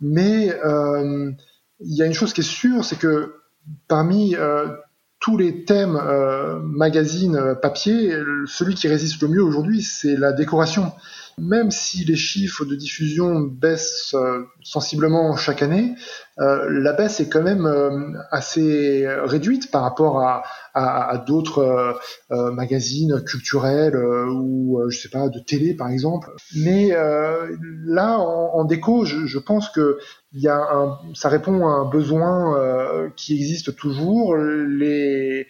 Mais euh, il y a une chose qui est sûre, c'est que parmi tous les thèmes magazine papier, celui qui résiste le mieux aujourd'hui, c'est la décoration. Même si les chiffres de diffusion baissent euh, sensiblement chaque année, euh, la baisse est quand même euh, assez réduite par rapport à, à, d'autres magazines culturels ou je sais pas de télé par exemple. Mais là, en, déco, je, je, pense que y a un, ça répond à un besoin qui existe toujours. Les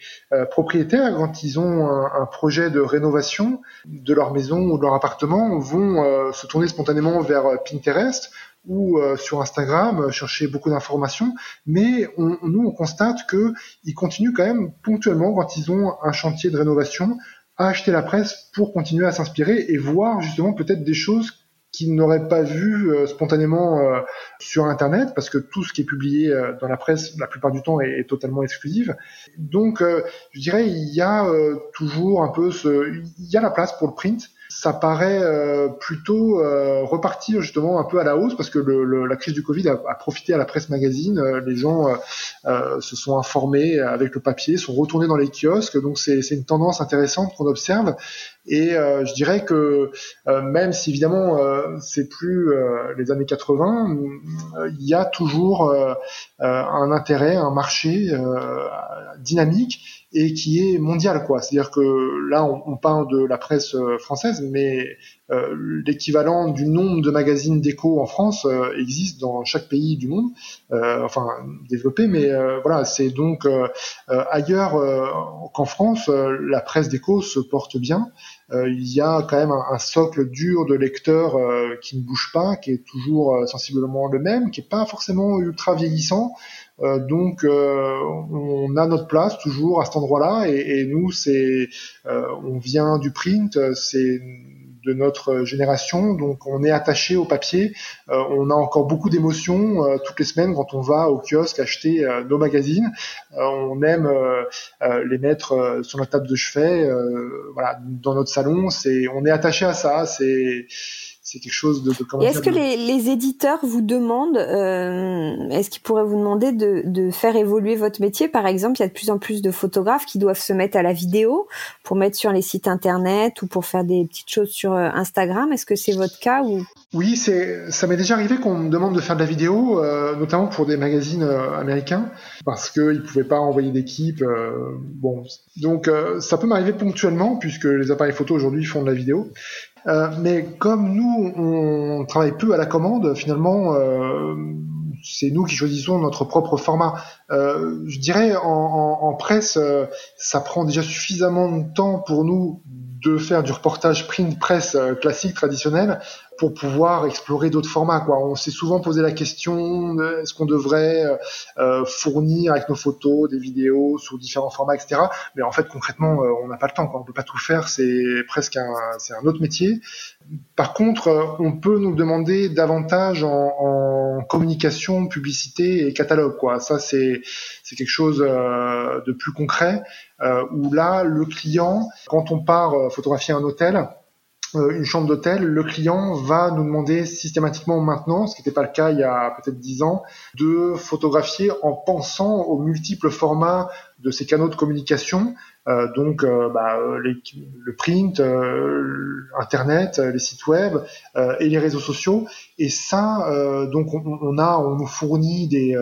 propriétaires, quand ils ont un, un, projet de rénovation de leur maison ou de leur appartement, vont se tourner spontanément vers Pinterest ou euh, sur Instagram, euh, chercher beaucoup d'informations, mais on, nous on constate que ils continuent quand même ponctuellement quand ils ont un chantier de rénovation à acheter la presse pour continuer à s'inspirer et voir justement peut-être des choses qu'ils n'auraient pas vu euh, spontanément euh, sur Internet, parce que tout ce qui est publié euh, dans la presse, la plupart du temps, est, totalement exclusif. Donc, je dirais, il y a toujours un peu ce, il y a la place pour le print. Ça paraît plutôt repartir justement un peu à la hausse parce que le, la crise du Covid a, a, profité à la presse magazine. les gens se sont informés avec le papier, sont retournés dans les kiosques. Donc c'est une tendance intéressante qu'on observe. Et euh, je dirais que euh, même si évidemment euh, c'est plus les années 80, il y a toujours un intérêt, un marché dynamique et qui est mondial quoi. C'est-à-dire que là on, on, parle de la presse française, mais euh, l'équivalent du nombre de magazines d'écho en France euh, existe dans chaque pays du monde, euh, enfin développé, mais voilà, c'est donc ailleurs qu'en France, la presse d'écho se porte bien. il y a quand même un, socle dur de lecteurs qui ne bouge pas, qui est toujours sensiblement le même, qui est pas forcément ultra vieillissant. Donc on a notre place toujours à cet endroit-là et, et nous c'est on vient du print, c'est de notre génération. Donc on est attaché au papier. Euh, on a encore beaucoup d'émotions euh, toutes les semaines quand on va au kiosque acheter euh, nos magazines. on aime les mettre sur notre table de chevet, voilà, dans notre salon. C'est, on est attaché à ça. C'est c'est quelque chose de, de Est-ce que les, les, éditeurs vous demandent, euh, est-ce qu'ils pourraient vous demander de, de, faire évoluer votre métier? Par exemple, il y a de plus en plus de photographes qui doivent se mettre à la vidéo pour mettre sur les sites internet ou pour faire des petites choses sur euh, Instagram. Est-ce que c'est votre cas ou? Oui, c'est ça m'est déjà arrivé qu'on me demande de faire de la vidéo, euh, notamment pour des magazines euh, américains, parce qu'ils pouvaient pas envoyer d'équipe. Bon, donc ça peut m'arriver ponctuellement puisque les appareils photo aujourd'hui font de la vidéo. Euh, mais comme nous, on travaille peu à la commande, finalement, euh, c'est nous qui choisissons notre propre format. Euh, je dirais en, en, presse, ça prend déjà suffisamment de temps pour nous de faire du reportage print presse classique traditionnel pour pouvoir explorer d'autres formats. Quoi. On s'est souvent posé la question est-ce qu'on devrait euh, euh, fournir avec nos photos des vidéos sous différents formats, etc. Mais en fait, concrètement, euh, on n'a pas le temps. Quoi. On peut pas tout faire. C'est presque un, c'est un autre métier. Par contre, on peut nous demander davantage en, en communication, publicité et catalogue. Quoi. Ça, c'est, c'est quelque chose de plus concret. où là, le client, quand on part photographier un hôtel, euh, une chambre d'hôtel, le client va nous demander systématiquement maintenant, ce qui n'était pas le cas il y a peut-être dix ans, de photographier en pensant aux multiples formats de ces canaux de communication. euh, donc euh, bah, le print, euh, internet, les sites web et les réseaux sociaux. Et ça, donc on, on, a, on nous fournit des,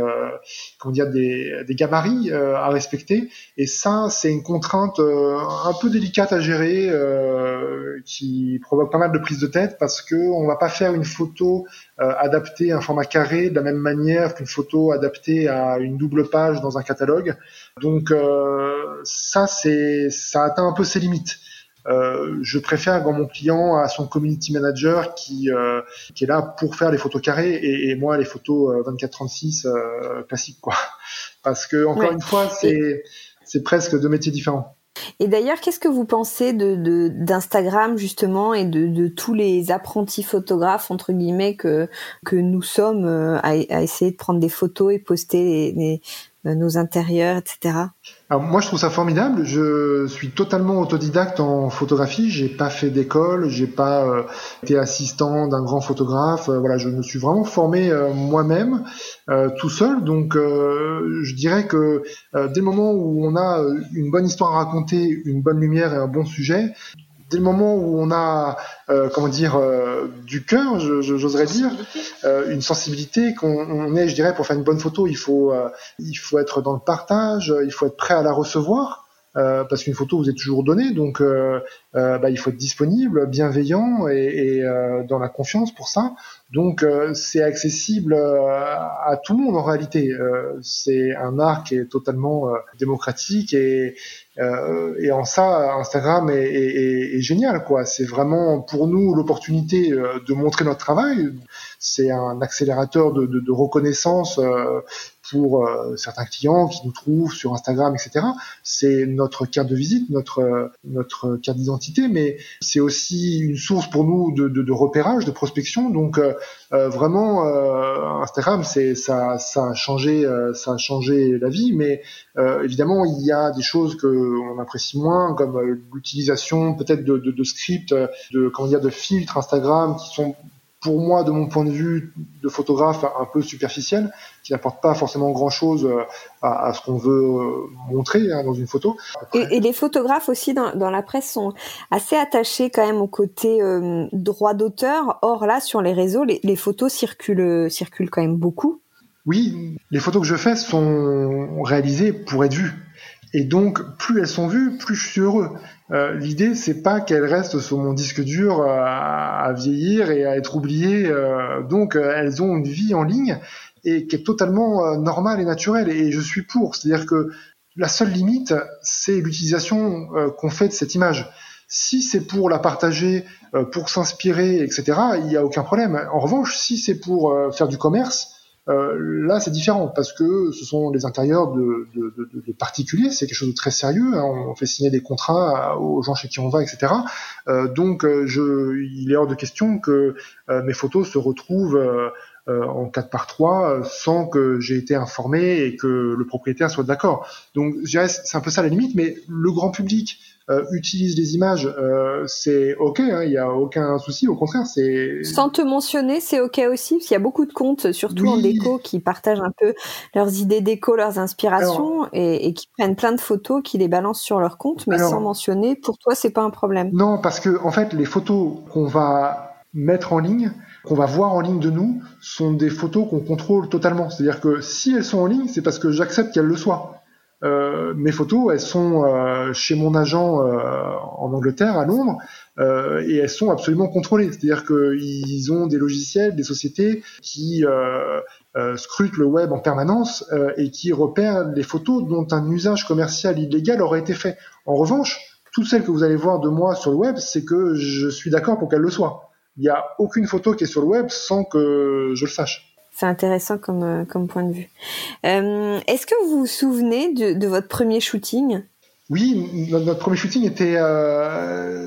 comment dire, des, des gabarits à respecter. Et ça, c'est une contrainte un peu délicate à gérer, qui provoque pas mal de prise de tête parce que on va pas faire une photo adaptée à un format carré de la même manière qu'une photo adaptée à une double page dans un catalogue. Donc ça, c'est ça atteint un peu ses limites. Euh, je préfère quand mon client a son community manager qui euh, qui est là pour faire les photos carrées et, moi les photos 24-36 euh, classiques quoi. Parce que encore une fois c'est c'est presque deux métiers différents. Et d'ailleurs, qu'est-ce que vous pensez de d'Instagram justement et de, de, tous les apprentis photographes entre guillemets que que nous sommes à, à essayer de prendre des photos et poster les, euh, nos intérieurs, etc. Moi, je trouve ça formidable. Je suis totalement autodidacte en photographie. J'ai pas fait d'école, j'ai pas euh, été assistant d'un grand photographe. Euh, voilà, je me suis vraiment formé moi-même, tout seul. Donc, je dirais que dès le moment où on a une bonne histoire à raconter, une bonne lumière et un bon sujet, dès le moment où on a, euh, comment dire, euh, du cœur, j'oserais dire, euh, une sensibilité qu'on est, je dirais, pour faire une bonne photo, il faut, il faut être dans le partage, il faut être prêt à la recevoir. Parce qu'une photo vous est toujours donnée, donc bah, il faut être disponible, bienveillant et, dans la confiance pour ça. Donc c'est accessible à tout le monde en réalité. c'est un art qui est totalement démocratique et, euh, en ça, Instagram est, génial. C'est vraiment pour nous l'opportunité euh, de montrer notre travail. C'est un accélérateur de, reconnaissance euh, pour euh, certains clients qui nous trouvent sur Instagram, etc. C'est notre carte de visite, notre notre carte d'identité, mais c'est aussi une source pour nous de, de, de repérage, de prospection. Donc vraiment, Instagram, c'est ça, ça a changé, ça a changé la vie, mais évidemment, il y a des choses que on apprécie moins, comme l'utilisation peut-être de, de, de scripts, de comment dire, de filtres Instagram qui sont pour moi, de mon point de vue de photographe, un peu superficiel, qui n'apporte pas forcément grand-chose euh, à, ce qu'on veut euh, montrer hein, dans une photo. Et, les photographes aussi dans, la presse sont assez attachés quand même au côté euh, droit d'auteur. Or là, sur les réseaux, les, les, photos circulent, circulent quand même beaucoup. Oui, les photos que je fais sont réalisées pour être vues. Et donc, plus elles sont vues, plus je suis heureux. Euh, L'idée, c'est pas qu'elles restent sur mon disque dur euh, à, vieillir et à être oubliées. Euh, donc, euh, elles ont une vie en ligne et qui est totalement normale et naturelle. Et je suis pour. C'est-à-dire que la seule limite, c'est l'utilisation qu'on fait de cette image. Si c'est pour la partager, pour s'inspirer, etc., il n'y a aucun problème. En revanche, si c'est pour faire du commerce, euh, là, c'est différent parce que ce sont les intérieurs de, de, de, de particuliers, c'est quelque chose de très sérieux. Hein. on fait signer des contrats aux gens chez qui on va, etc. Euh, donc, euh, je, il est hors de question que euh, mes photos se retrouvent en 4 par 3 sans que j'ai été informé et que le propriétaire soit d'accord. Donc, je dirais, c'est un peu ça la limite, mais le grand public euh, utilise les images, euh, c'est ok, hein, il n'y a aucun souci. Au contraire, c'est sans te mentionner, c'est ok aussi, parce qu'il y a beaucoup de comptes, surtout en déco, qui partagent un peu leurs idées déco, leurs inspirations, et, qui prennent plein de photos, qui les balancent sur leur compte, mais sans mentionner. Pour toi, c'est pas un problème Non, parce que en fait, les photos qu'on va mettre en ligne, qu'on va voir en ligne de nous, sont des photos qu'on contrôle totalement. C'est-à-dire que si elles sont en ligne, c'est parce que j'accepte qu'elles le soient. Euh, mes photos, elles sont euh, chez mon agent euh, en Angleterre, à Londres, et elles sont absolument contrôlées. C'est-à-dire qu'ils ont des logiciels, des sociétés qui scrutent le web en permanence et qui repèrent les photos dont un usage commercial illégal aurait été fait. En revanche, toutes celles que vous allez voir de moi sur le web, c'est que je suis d'accord pour qu'elles le soient. Il n'y a aucune photo qui est sur le web sans que je le sache. C'est intéressant comme, euh, comme point de vue. Euh, Est-ce que vous vous souvenez de, de votre premier shooting? Oui, notre, premier shooting était euh,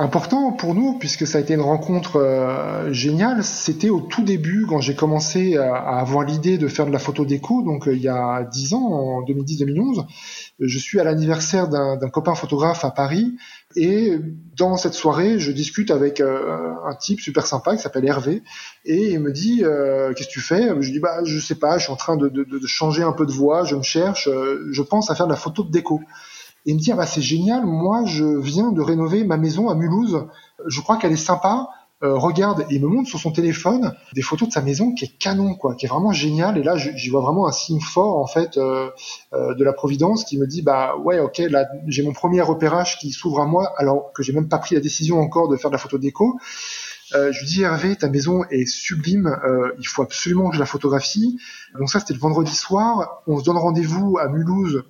important pour nous puisque ça a été une rencontre euh, géniale. C'était au tout début quand j'ai commencé à, avoir l'idée de faire de la photo déco, donc euh, il y a 10 ans, en 2010-2011. Je suis à l'anniversaire d'un copain photographe à Paris et dans cette soirée, je discute avec euh, un type super sympa qui s'appelle Hervé et il me dit euh, qu'est-ce que tu fais? Je dis bah je sais pas, je suis en train de, de, de, changer un peu de voix, je me cherche, euh, je pense à faire de la photo de déco. Et me ah bah c'est génial, moi je viens de rénover ma maison à Mulhouse, je crois qu'elle est sympa. Euh, regarde et il me montre sur son téléphone des photos de sa maison qui est canon quoi, qui est vraiment génial et là j'y vois vraiment un signe fort en fait euh, euh, de la providence qui me dit bah ouais ok là j'ai mon premier repérage qui s'ouvre à moi alors que j'ai même pas pris la décision encore de faire de la photo déco. Je lui dis Hervé ta maison est sublime, il faut absolument que je la photographie. Donc ça c'était le vendredi soir, on se donne rendez-vous à Mulhouse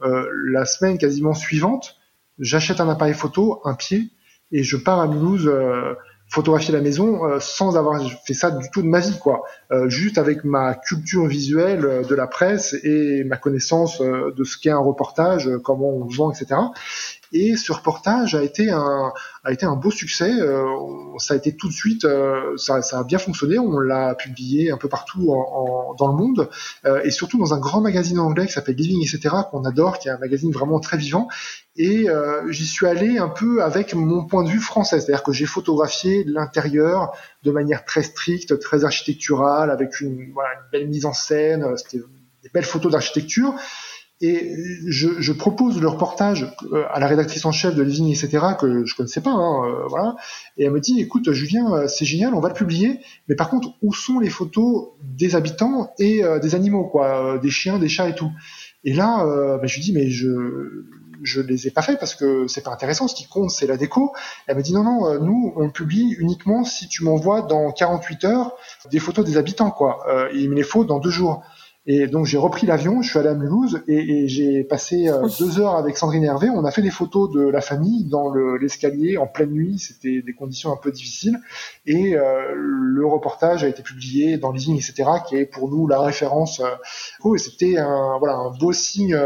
la semaine quasiment suivante. J'achète un appareil photo, un pied et je pars à Mulhouse photographier la maison euh, sans avoir fait ça du tout de ma vie, quoi. Euh, juste avec ma culture visuelle euh, de la presse et ma connaissance de ce qu'est un reportage, comment on vend, etc. Et ce reportage a été un a été un beau succès. ça a été tout de suite, ça, ça, a bien fonctionné. On l'a publié un peu partout en, dans le monde et surtout dans un grand magazine anglais qui s'appelle Living, etc. qu'on adore, qui est un magazine vraiment très vivant et euh, j'y suis allé un peu avec mon point de vue français, c'est-à-dire que j'ai photographié l'intérieur de manière très stricte, très architecturale, avec une, voilà, une belle mise en scène, c'était des belles photos d'architecture. Et je, je, propose le reportage euh, à la rédactrice en chef de Living, etc., que je connaissais pas, hein, euh, voilà. Et elle me dit, écoute, Julien, c'est génial, on va le publier, mais par contre, où sont les photos des habitants et des animaux, quoi, des chiens, des chats et tout? Et là, bah, je lui dis, mais je, je les ai pas fait parce que c'est pas intéressant. Ce qui compte, c'est la déco. Elle m'a dit non, non, euh, nous, on publie uniquement si tu m'envoies dans 48 heures des photos des habitants, quoi. Euh, il me les faut dans deux jours. Et donc j'ai repris l'avion, je suis allé à Mulhouse et, et j'ai passé euh, deux heures avec Sandrine Hervé. On a fait des photos de la famille dans l'escalier en pleine nuit. C'était des conditions un peu difficiles. Et euh, le reportage a été publié dans Leasing, etc., qui est pour nous la référence. Euh, et c'était un, voilà, un beau signe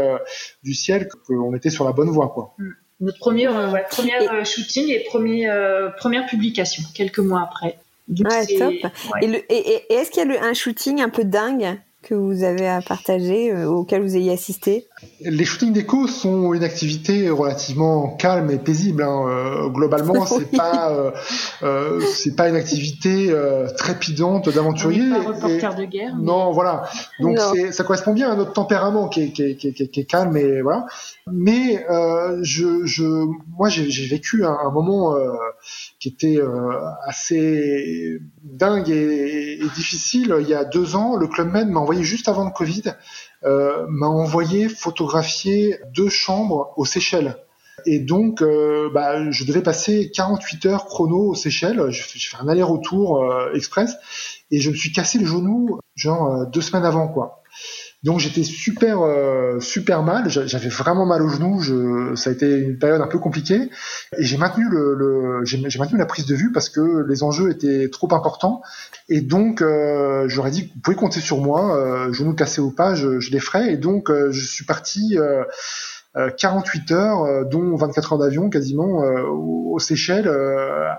du ciel qu'on était sur la bonne voie. Quoi. Mm. Notre première, ouais, première shooting et premier, première publication, quelques mois après. ouais, top. Et, et, et est-ce qu'il y a un shooting un peu dingue? Que vous avez à partager, euh, auquel vous ayez assisté Les shootings d'écho sont une activité relativement calme et paisible. Hein. Euh, globalement, c'est pas euh, euh, c'est pas une activité euh, trépidante d'aventurier. Pas reporter de guerre. Non, voilà. Donc ça correspond bien à notre tempérament qui est, qui est, qui est, qui est calme et voilà. Mais je, je, moi, j'ai vécu un, un moment qui était assez dingue et, difficile. Il y a deux ans, le Club m'a envoyé juste avant le Covid, euh, m'a envoyé photographier deux chambres aux Seychelles. Et donc, euh, bah, je devais passer 48 heures chrono aux Seychelles. Je fais un aller-retour euh, express et je me suis cassé le genou genre deux semaines avant, quoi. Donc j'étais super euh, super mal, j'avais vraiment mal au genou, je, ça a été une période un peu compliquée. Et j'ai maintenu le, le j'ai maintenu la prise de vue parce que les enjeux étaient trop importants. Et donc euh, j'aurais dit vous pouvez compter sur moi, euh, genou cassé ou pas, je, je les ferai. Et donc euh, je suis parti 48 euh, heures, euh, dont 24 heures d'avion quasiment euh, aux Seychelles,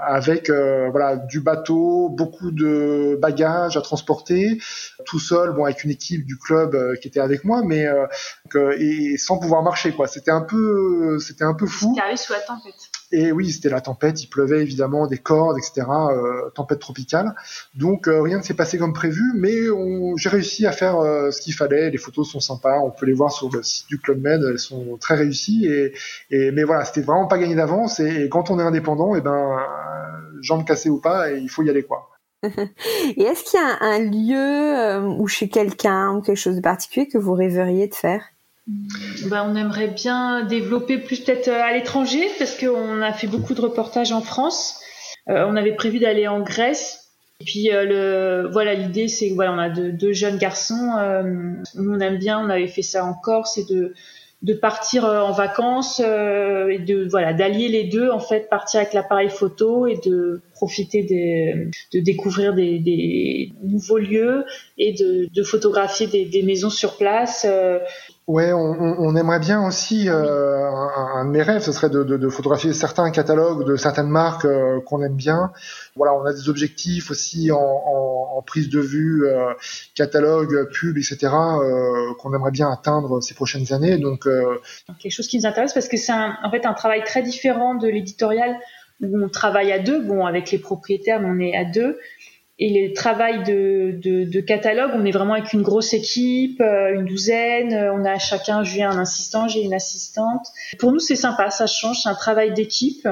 avec voilà du bateau, beaucoup de bagages à transporter, tout seul, bon avec une équipe du club qui était avec moi, mais et sans pouvoir marcher quoi. C'était un peu, c'était un peu fou. Carré sous la tempête. Et oui, c'était la tempête, il pleuvait évidemment des cordes, etc. Euh, tempête tropicale. Donc euh, rien ne s'est passé comme prévu, mais j'ai réussi à faire euh, ce qu'il fallait. Les photos sont sympas, on peut les voir sur le site du Club Med, elles sont très réussies. Et, et mais voilà, c'était vraiment pas gagné d'avance. Et, quand on est indépendant, et eh ben jambes cassées ou pas, il faut y aller quoi. et est-ce qu'il y a un lieu ou chez quelqu'un ou quelque chose de particulier que vous rêveriez de faire? Ben, on aimerait bien développer plus peut-être euh, à l'étranger parce qu'on a fait beaucoup de reportages en France. Euh, on avait prévu d'aller en Grèce. Et puis euh, voilà l'idée c'est voilà on a deux, jeunes garçons. on aime bien, on avait fait ça en Corse, c'est de partir en vacances et de voilà d'allier les deux en fait partir avec l'appareil photo et de profiter de découvrir des, nouveaux lieux et de, photographier des maisons sur place Ouais, on, on, aimerait bien aussi, euh, un, de mes rêves, ce serait de, de, de photographier certains catalogues de certaines marques euh, qu'on aime bien. Voilà, on a des objectifs aussi en, en, en prise de vue, euh, catalogue, pub, etc., euh, qu'on aimerait bien atteindre ces prochaines années. Donc, quelque chose qui nous intéresse parce que c'est en fait un travail très différent de l'éditorial où on travaille à deux. Bon, avec les propriétaires, on est à deux. Et le travail de, de, de, catalogue, on est vraiment avec une grosse équipe, euh, une douzaine. Euh, on a chacun, j'ai un assistant, j'ai une assistante. Pour nous, c'est sympa, ça change. C'est un travail d'équipe.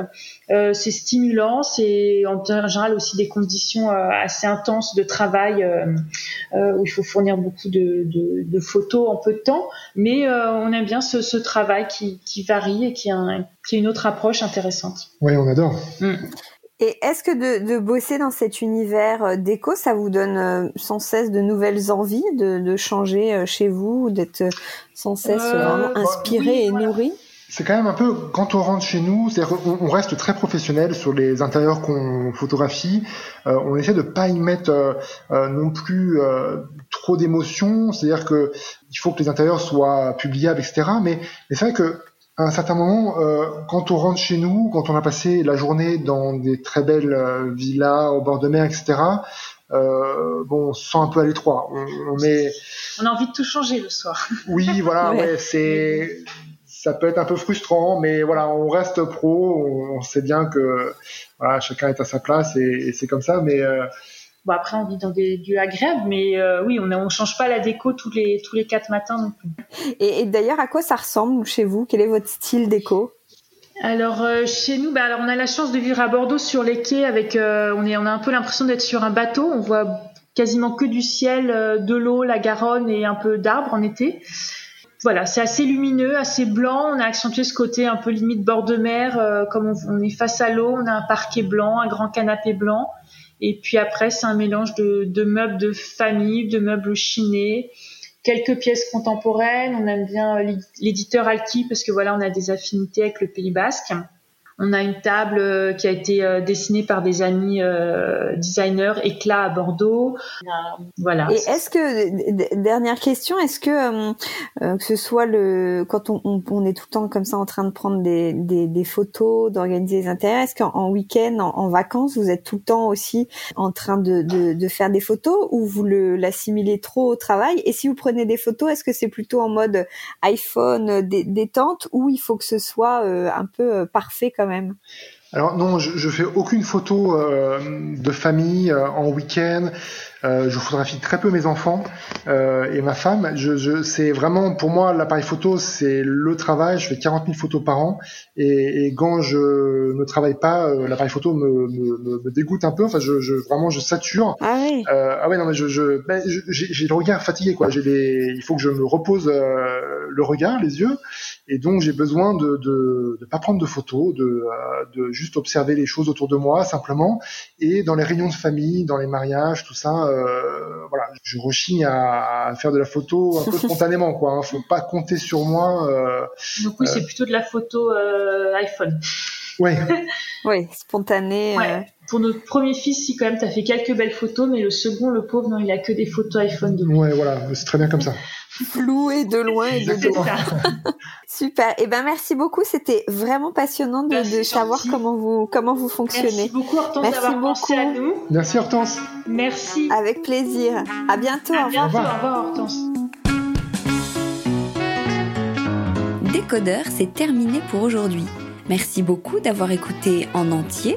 Euh, c'est stimulant. C'est en général aussi des conditions assez intenses de travail euh, où il faut fournir beaucoup de, de, de, photos en peu de temps. Mais on aime bien ce, ce travail qui, qui, varie et qui a, un, qui a une autre approche intéressante. Oui, on adore. Mm. Et est-ce que de, de, bosser dans cet univers euh, d'éco, ça vous donne euh, sans cesse de nouvelles envies de, de changer euh, chez vous, d'être sans cesse bah, inspiré et nourri? C'est quand même un peu quand on rentre chez nous, on, on reste très professionnel sur les intérieurs qu'on photographie. on essaie de pas y mettre non plus trop d'émotions, c'est-à-dire que il faut que les intérieurs soient publiables, etc. Mais, mais c'est vrai que à un certain moment, euh, quand on rentre chez nous, quand on a passé la journée dans des très belles euh, villas au bord de mer, etc., euh, bon, on se sent un peu à l'étroit. On, on, est... on a envie de tout changer le soir. Oui, voilà, ouais. c'est ça peut être un peu frustrant, mais voilà, on reste pro, on, sait bien que voilà, chacun est à sa place et, et c'est comme ça, mais euh, Bon, après, on vit dans des lieux agréables, mais euh, oui, on ne change pas la déco tous les, tous les quatre matins non plus. Et, d'ailleurs, à quoi ça ressemble chez vous? Quel est votre style déco? Alors euh, chez nous, bah, alors on a la chance de vivre à Bordeaux sur les quais avec, euh, on est, on a un peu l'impression d'être sur un bateau. On voit quasiment que du ciel, de l'eau, la Garonne et un peu d'arbres en été. Voilà, c'est assez lumineux, assez blanc. On a accentué ce côté un peu limite bord de mer, comme on, on, est face à l'eau. On a un parquet blanc, un grand canapé blanc. Et puis après, c'est un mélange de, meubles de famille, de meubles chinés. quelques pièces contemporaines. On aime bien l'éditeur Alki parce que voilà, on a des affinités avec le Pays Basque. On a une table euh, qui a été euh, dessinée par des amis euh, designers éclat à Bordeaux. Voilà. Et est-ce que dernière question, est-ce que que ce soit le quand on, on, est tout le temps comme ça en train de prendre des, des, photos, d'organiser des intérêts, est-ce qu'en week-end, en, vacances, vous êtes tout le temps aussi en train de, de, de faire des photos ou vous l'assimilez trop au travail? Et si vous prenez des photos, est-ce que c'est plutôt en mode iPhone détente ou il faut que ce soit un peu parfait comme même alors non, je, je fais aucune photo euh, de famille euh, en week-end. Euh, je photographie très peu mes enfants et ma femme. Je, je, c'est vraiment pour moi l'appareil photo, c'est le travail. Je fais 40 000 photos par an et, et quand je ne travaille pas, l'appareil photo me, me, me, dégoûte un peu. Enfin, je, je vraiment je sature. Ah oui. Ah ouais non mais je, ben, j'ai le regard fatigué quoi. J'ai des, il faut que je me repose le regard, les yeux, et donc j'ai besoin de, de de pas prendre de photos, de de juste observer les choses autour de moi simplement. Et dans les réunions de famille, dans les mariages, tout ça euh, voilà, je rechigne à, faire de la photo un peu spontanément, quoi. Hein. Faut pas compter sur moi. Euh, Donc oui, c'est euh, plutôt de la photo iPhone. Ouais. oui, spontané. Pour notre premier fils, si quand même, tu as fait quelques belles photos, mais le second, le pauvre, non, il a que des photos iPhone de Ouais, voilà, c'est très bien comme ça flou et de loin et de loin. Super. Et eh ben merci beaucoup. C'était vraiment passionnant de, de savoir comment vous comment vous fonctionnez. Merci beaucoup Hortense d'avoir pensé à nous. Merci Hortense. Merci. Avec plaisir. À bientôt. À bientôt. Au revoir Hortense. Décodeur, c'est terminé pour aujourd'hui. Merci beaucoup d'avoir écouté en entier.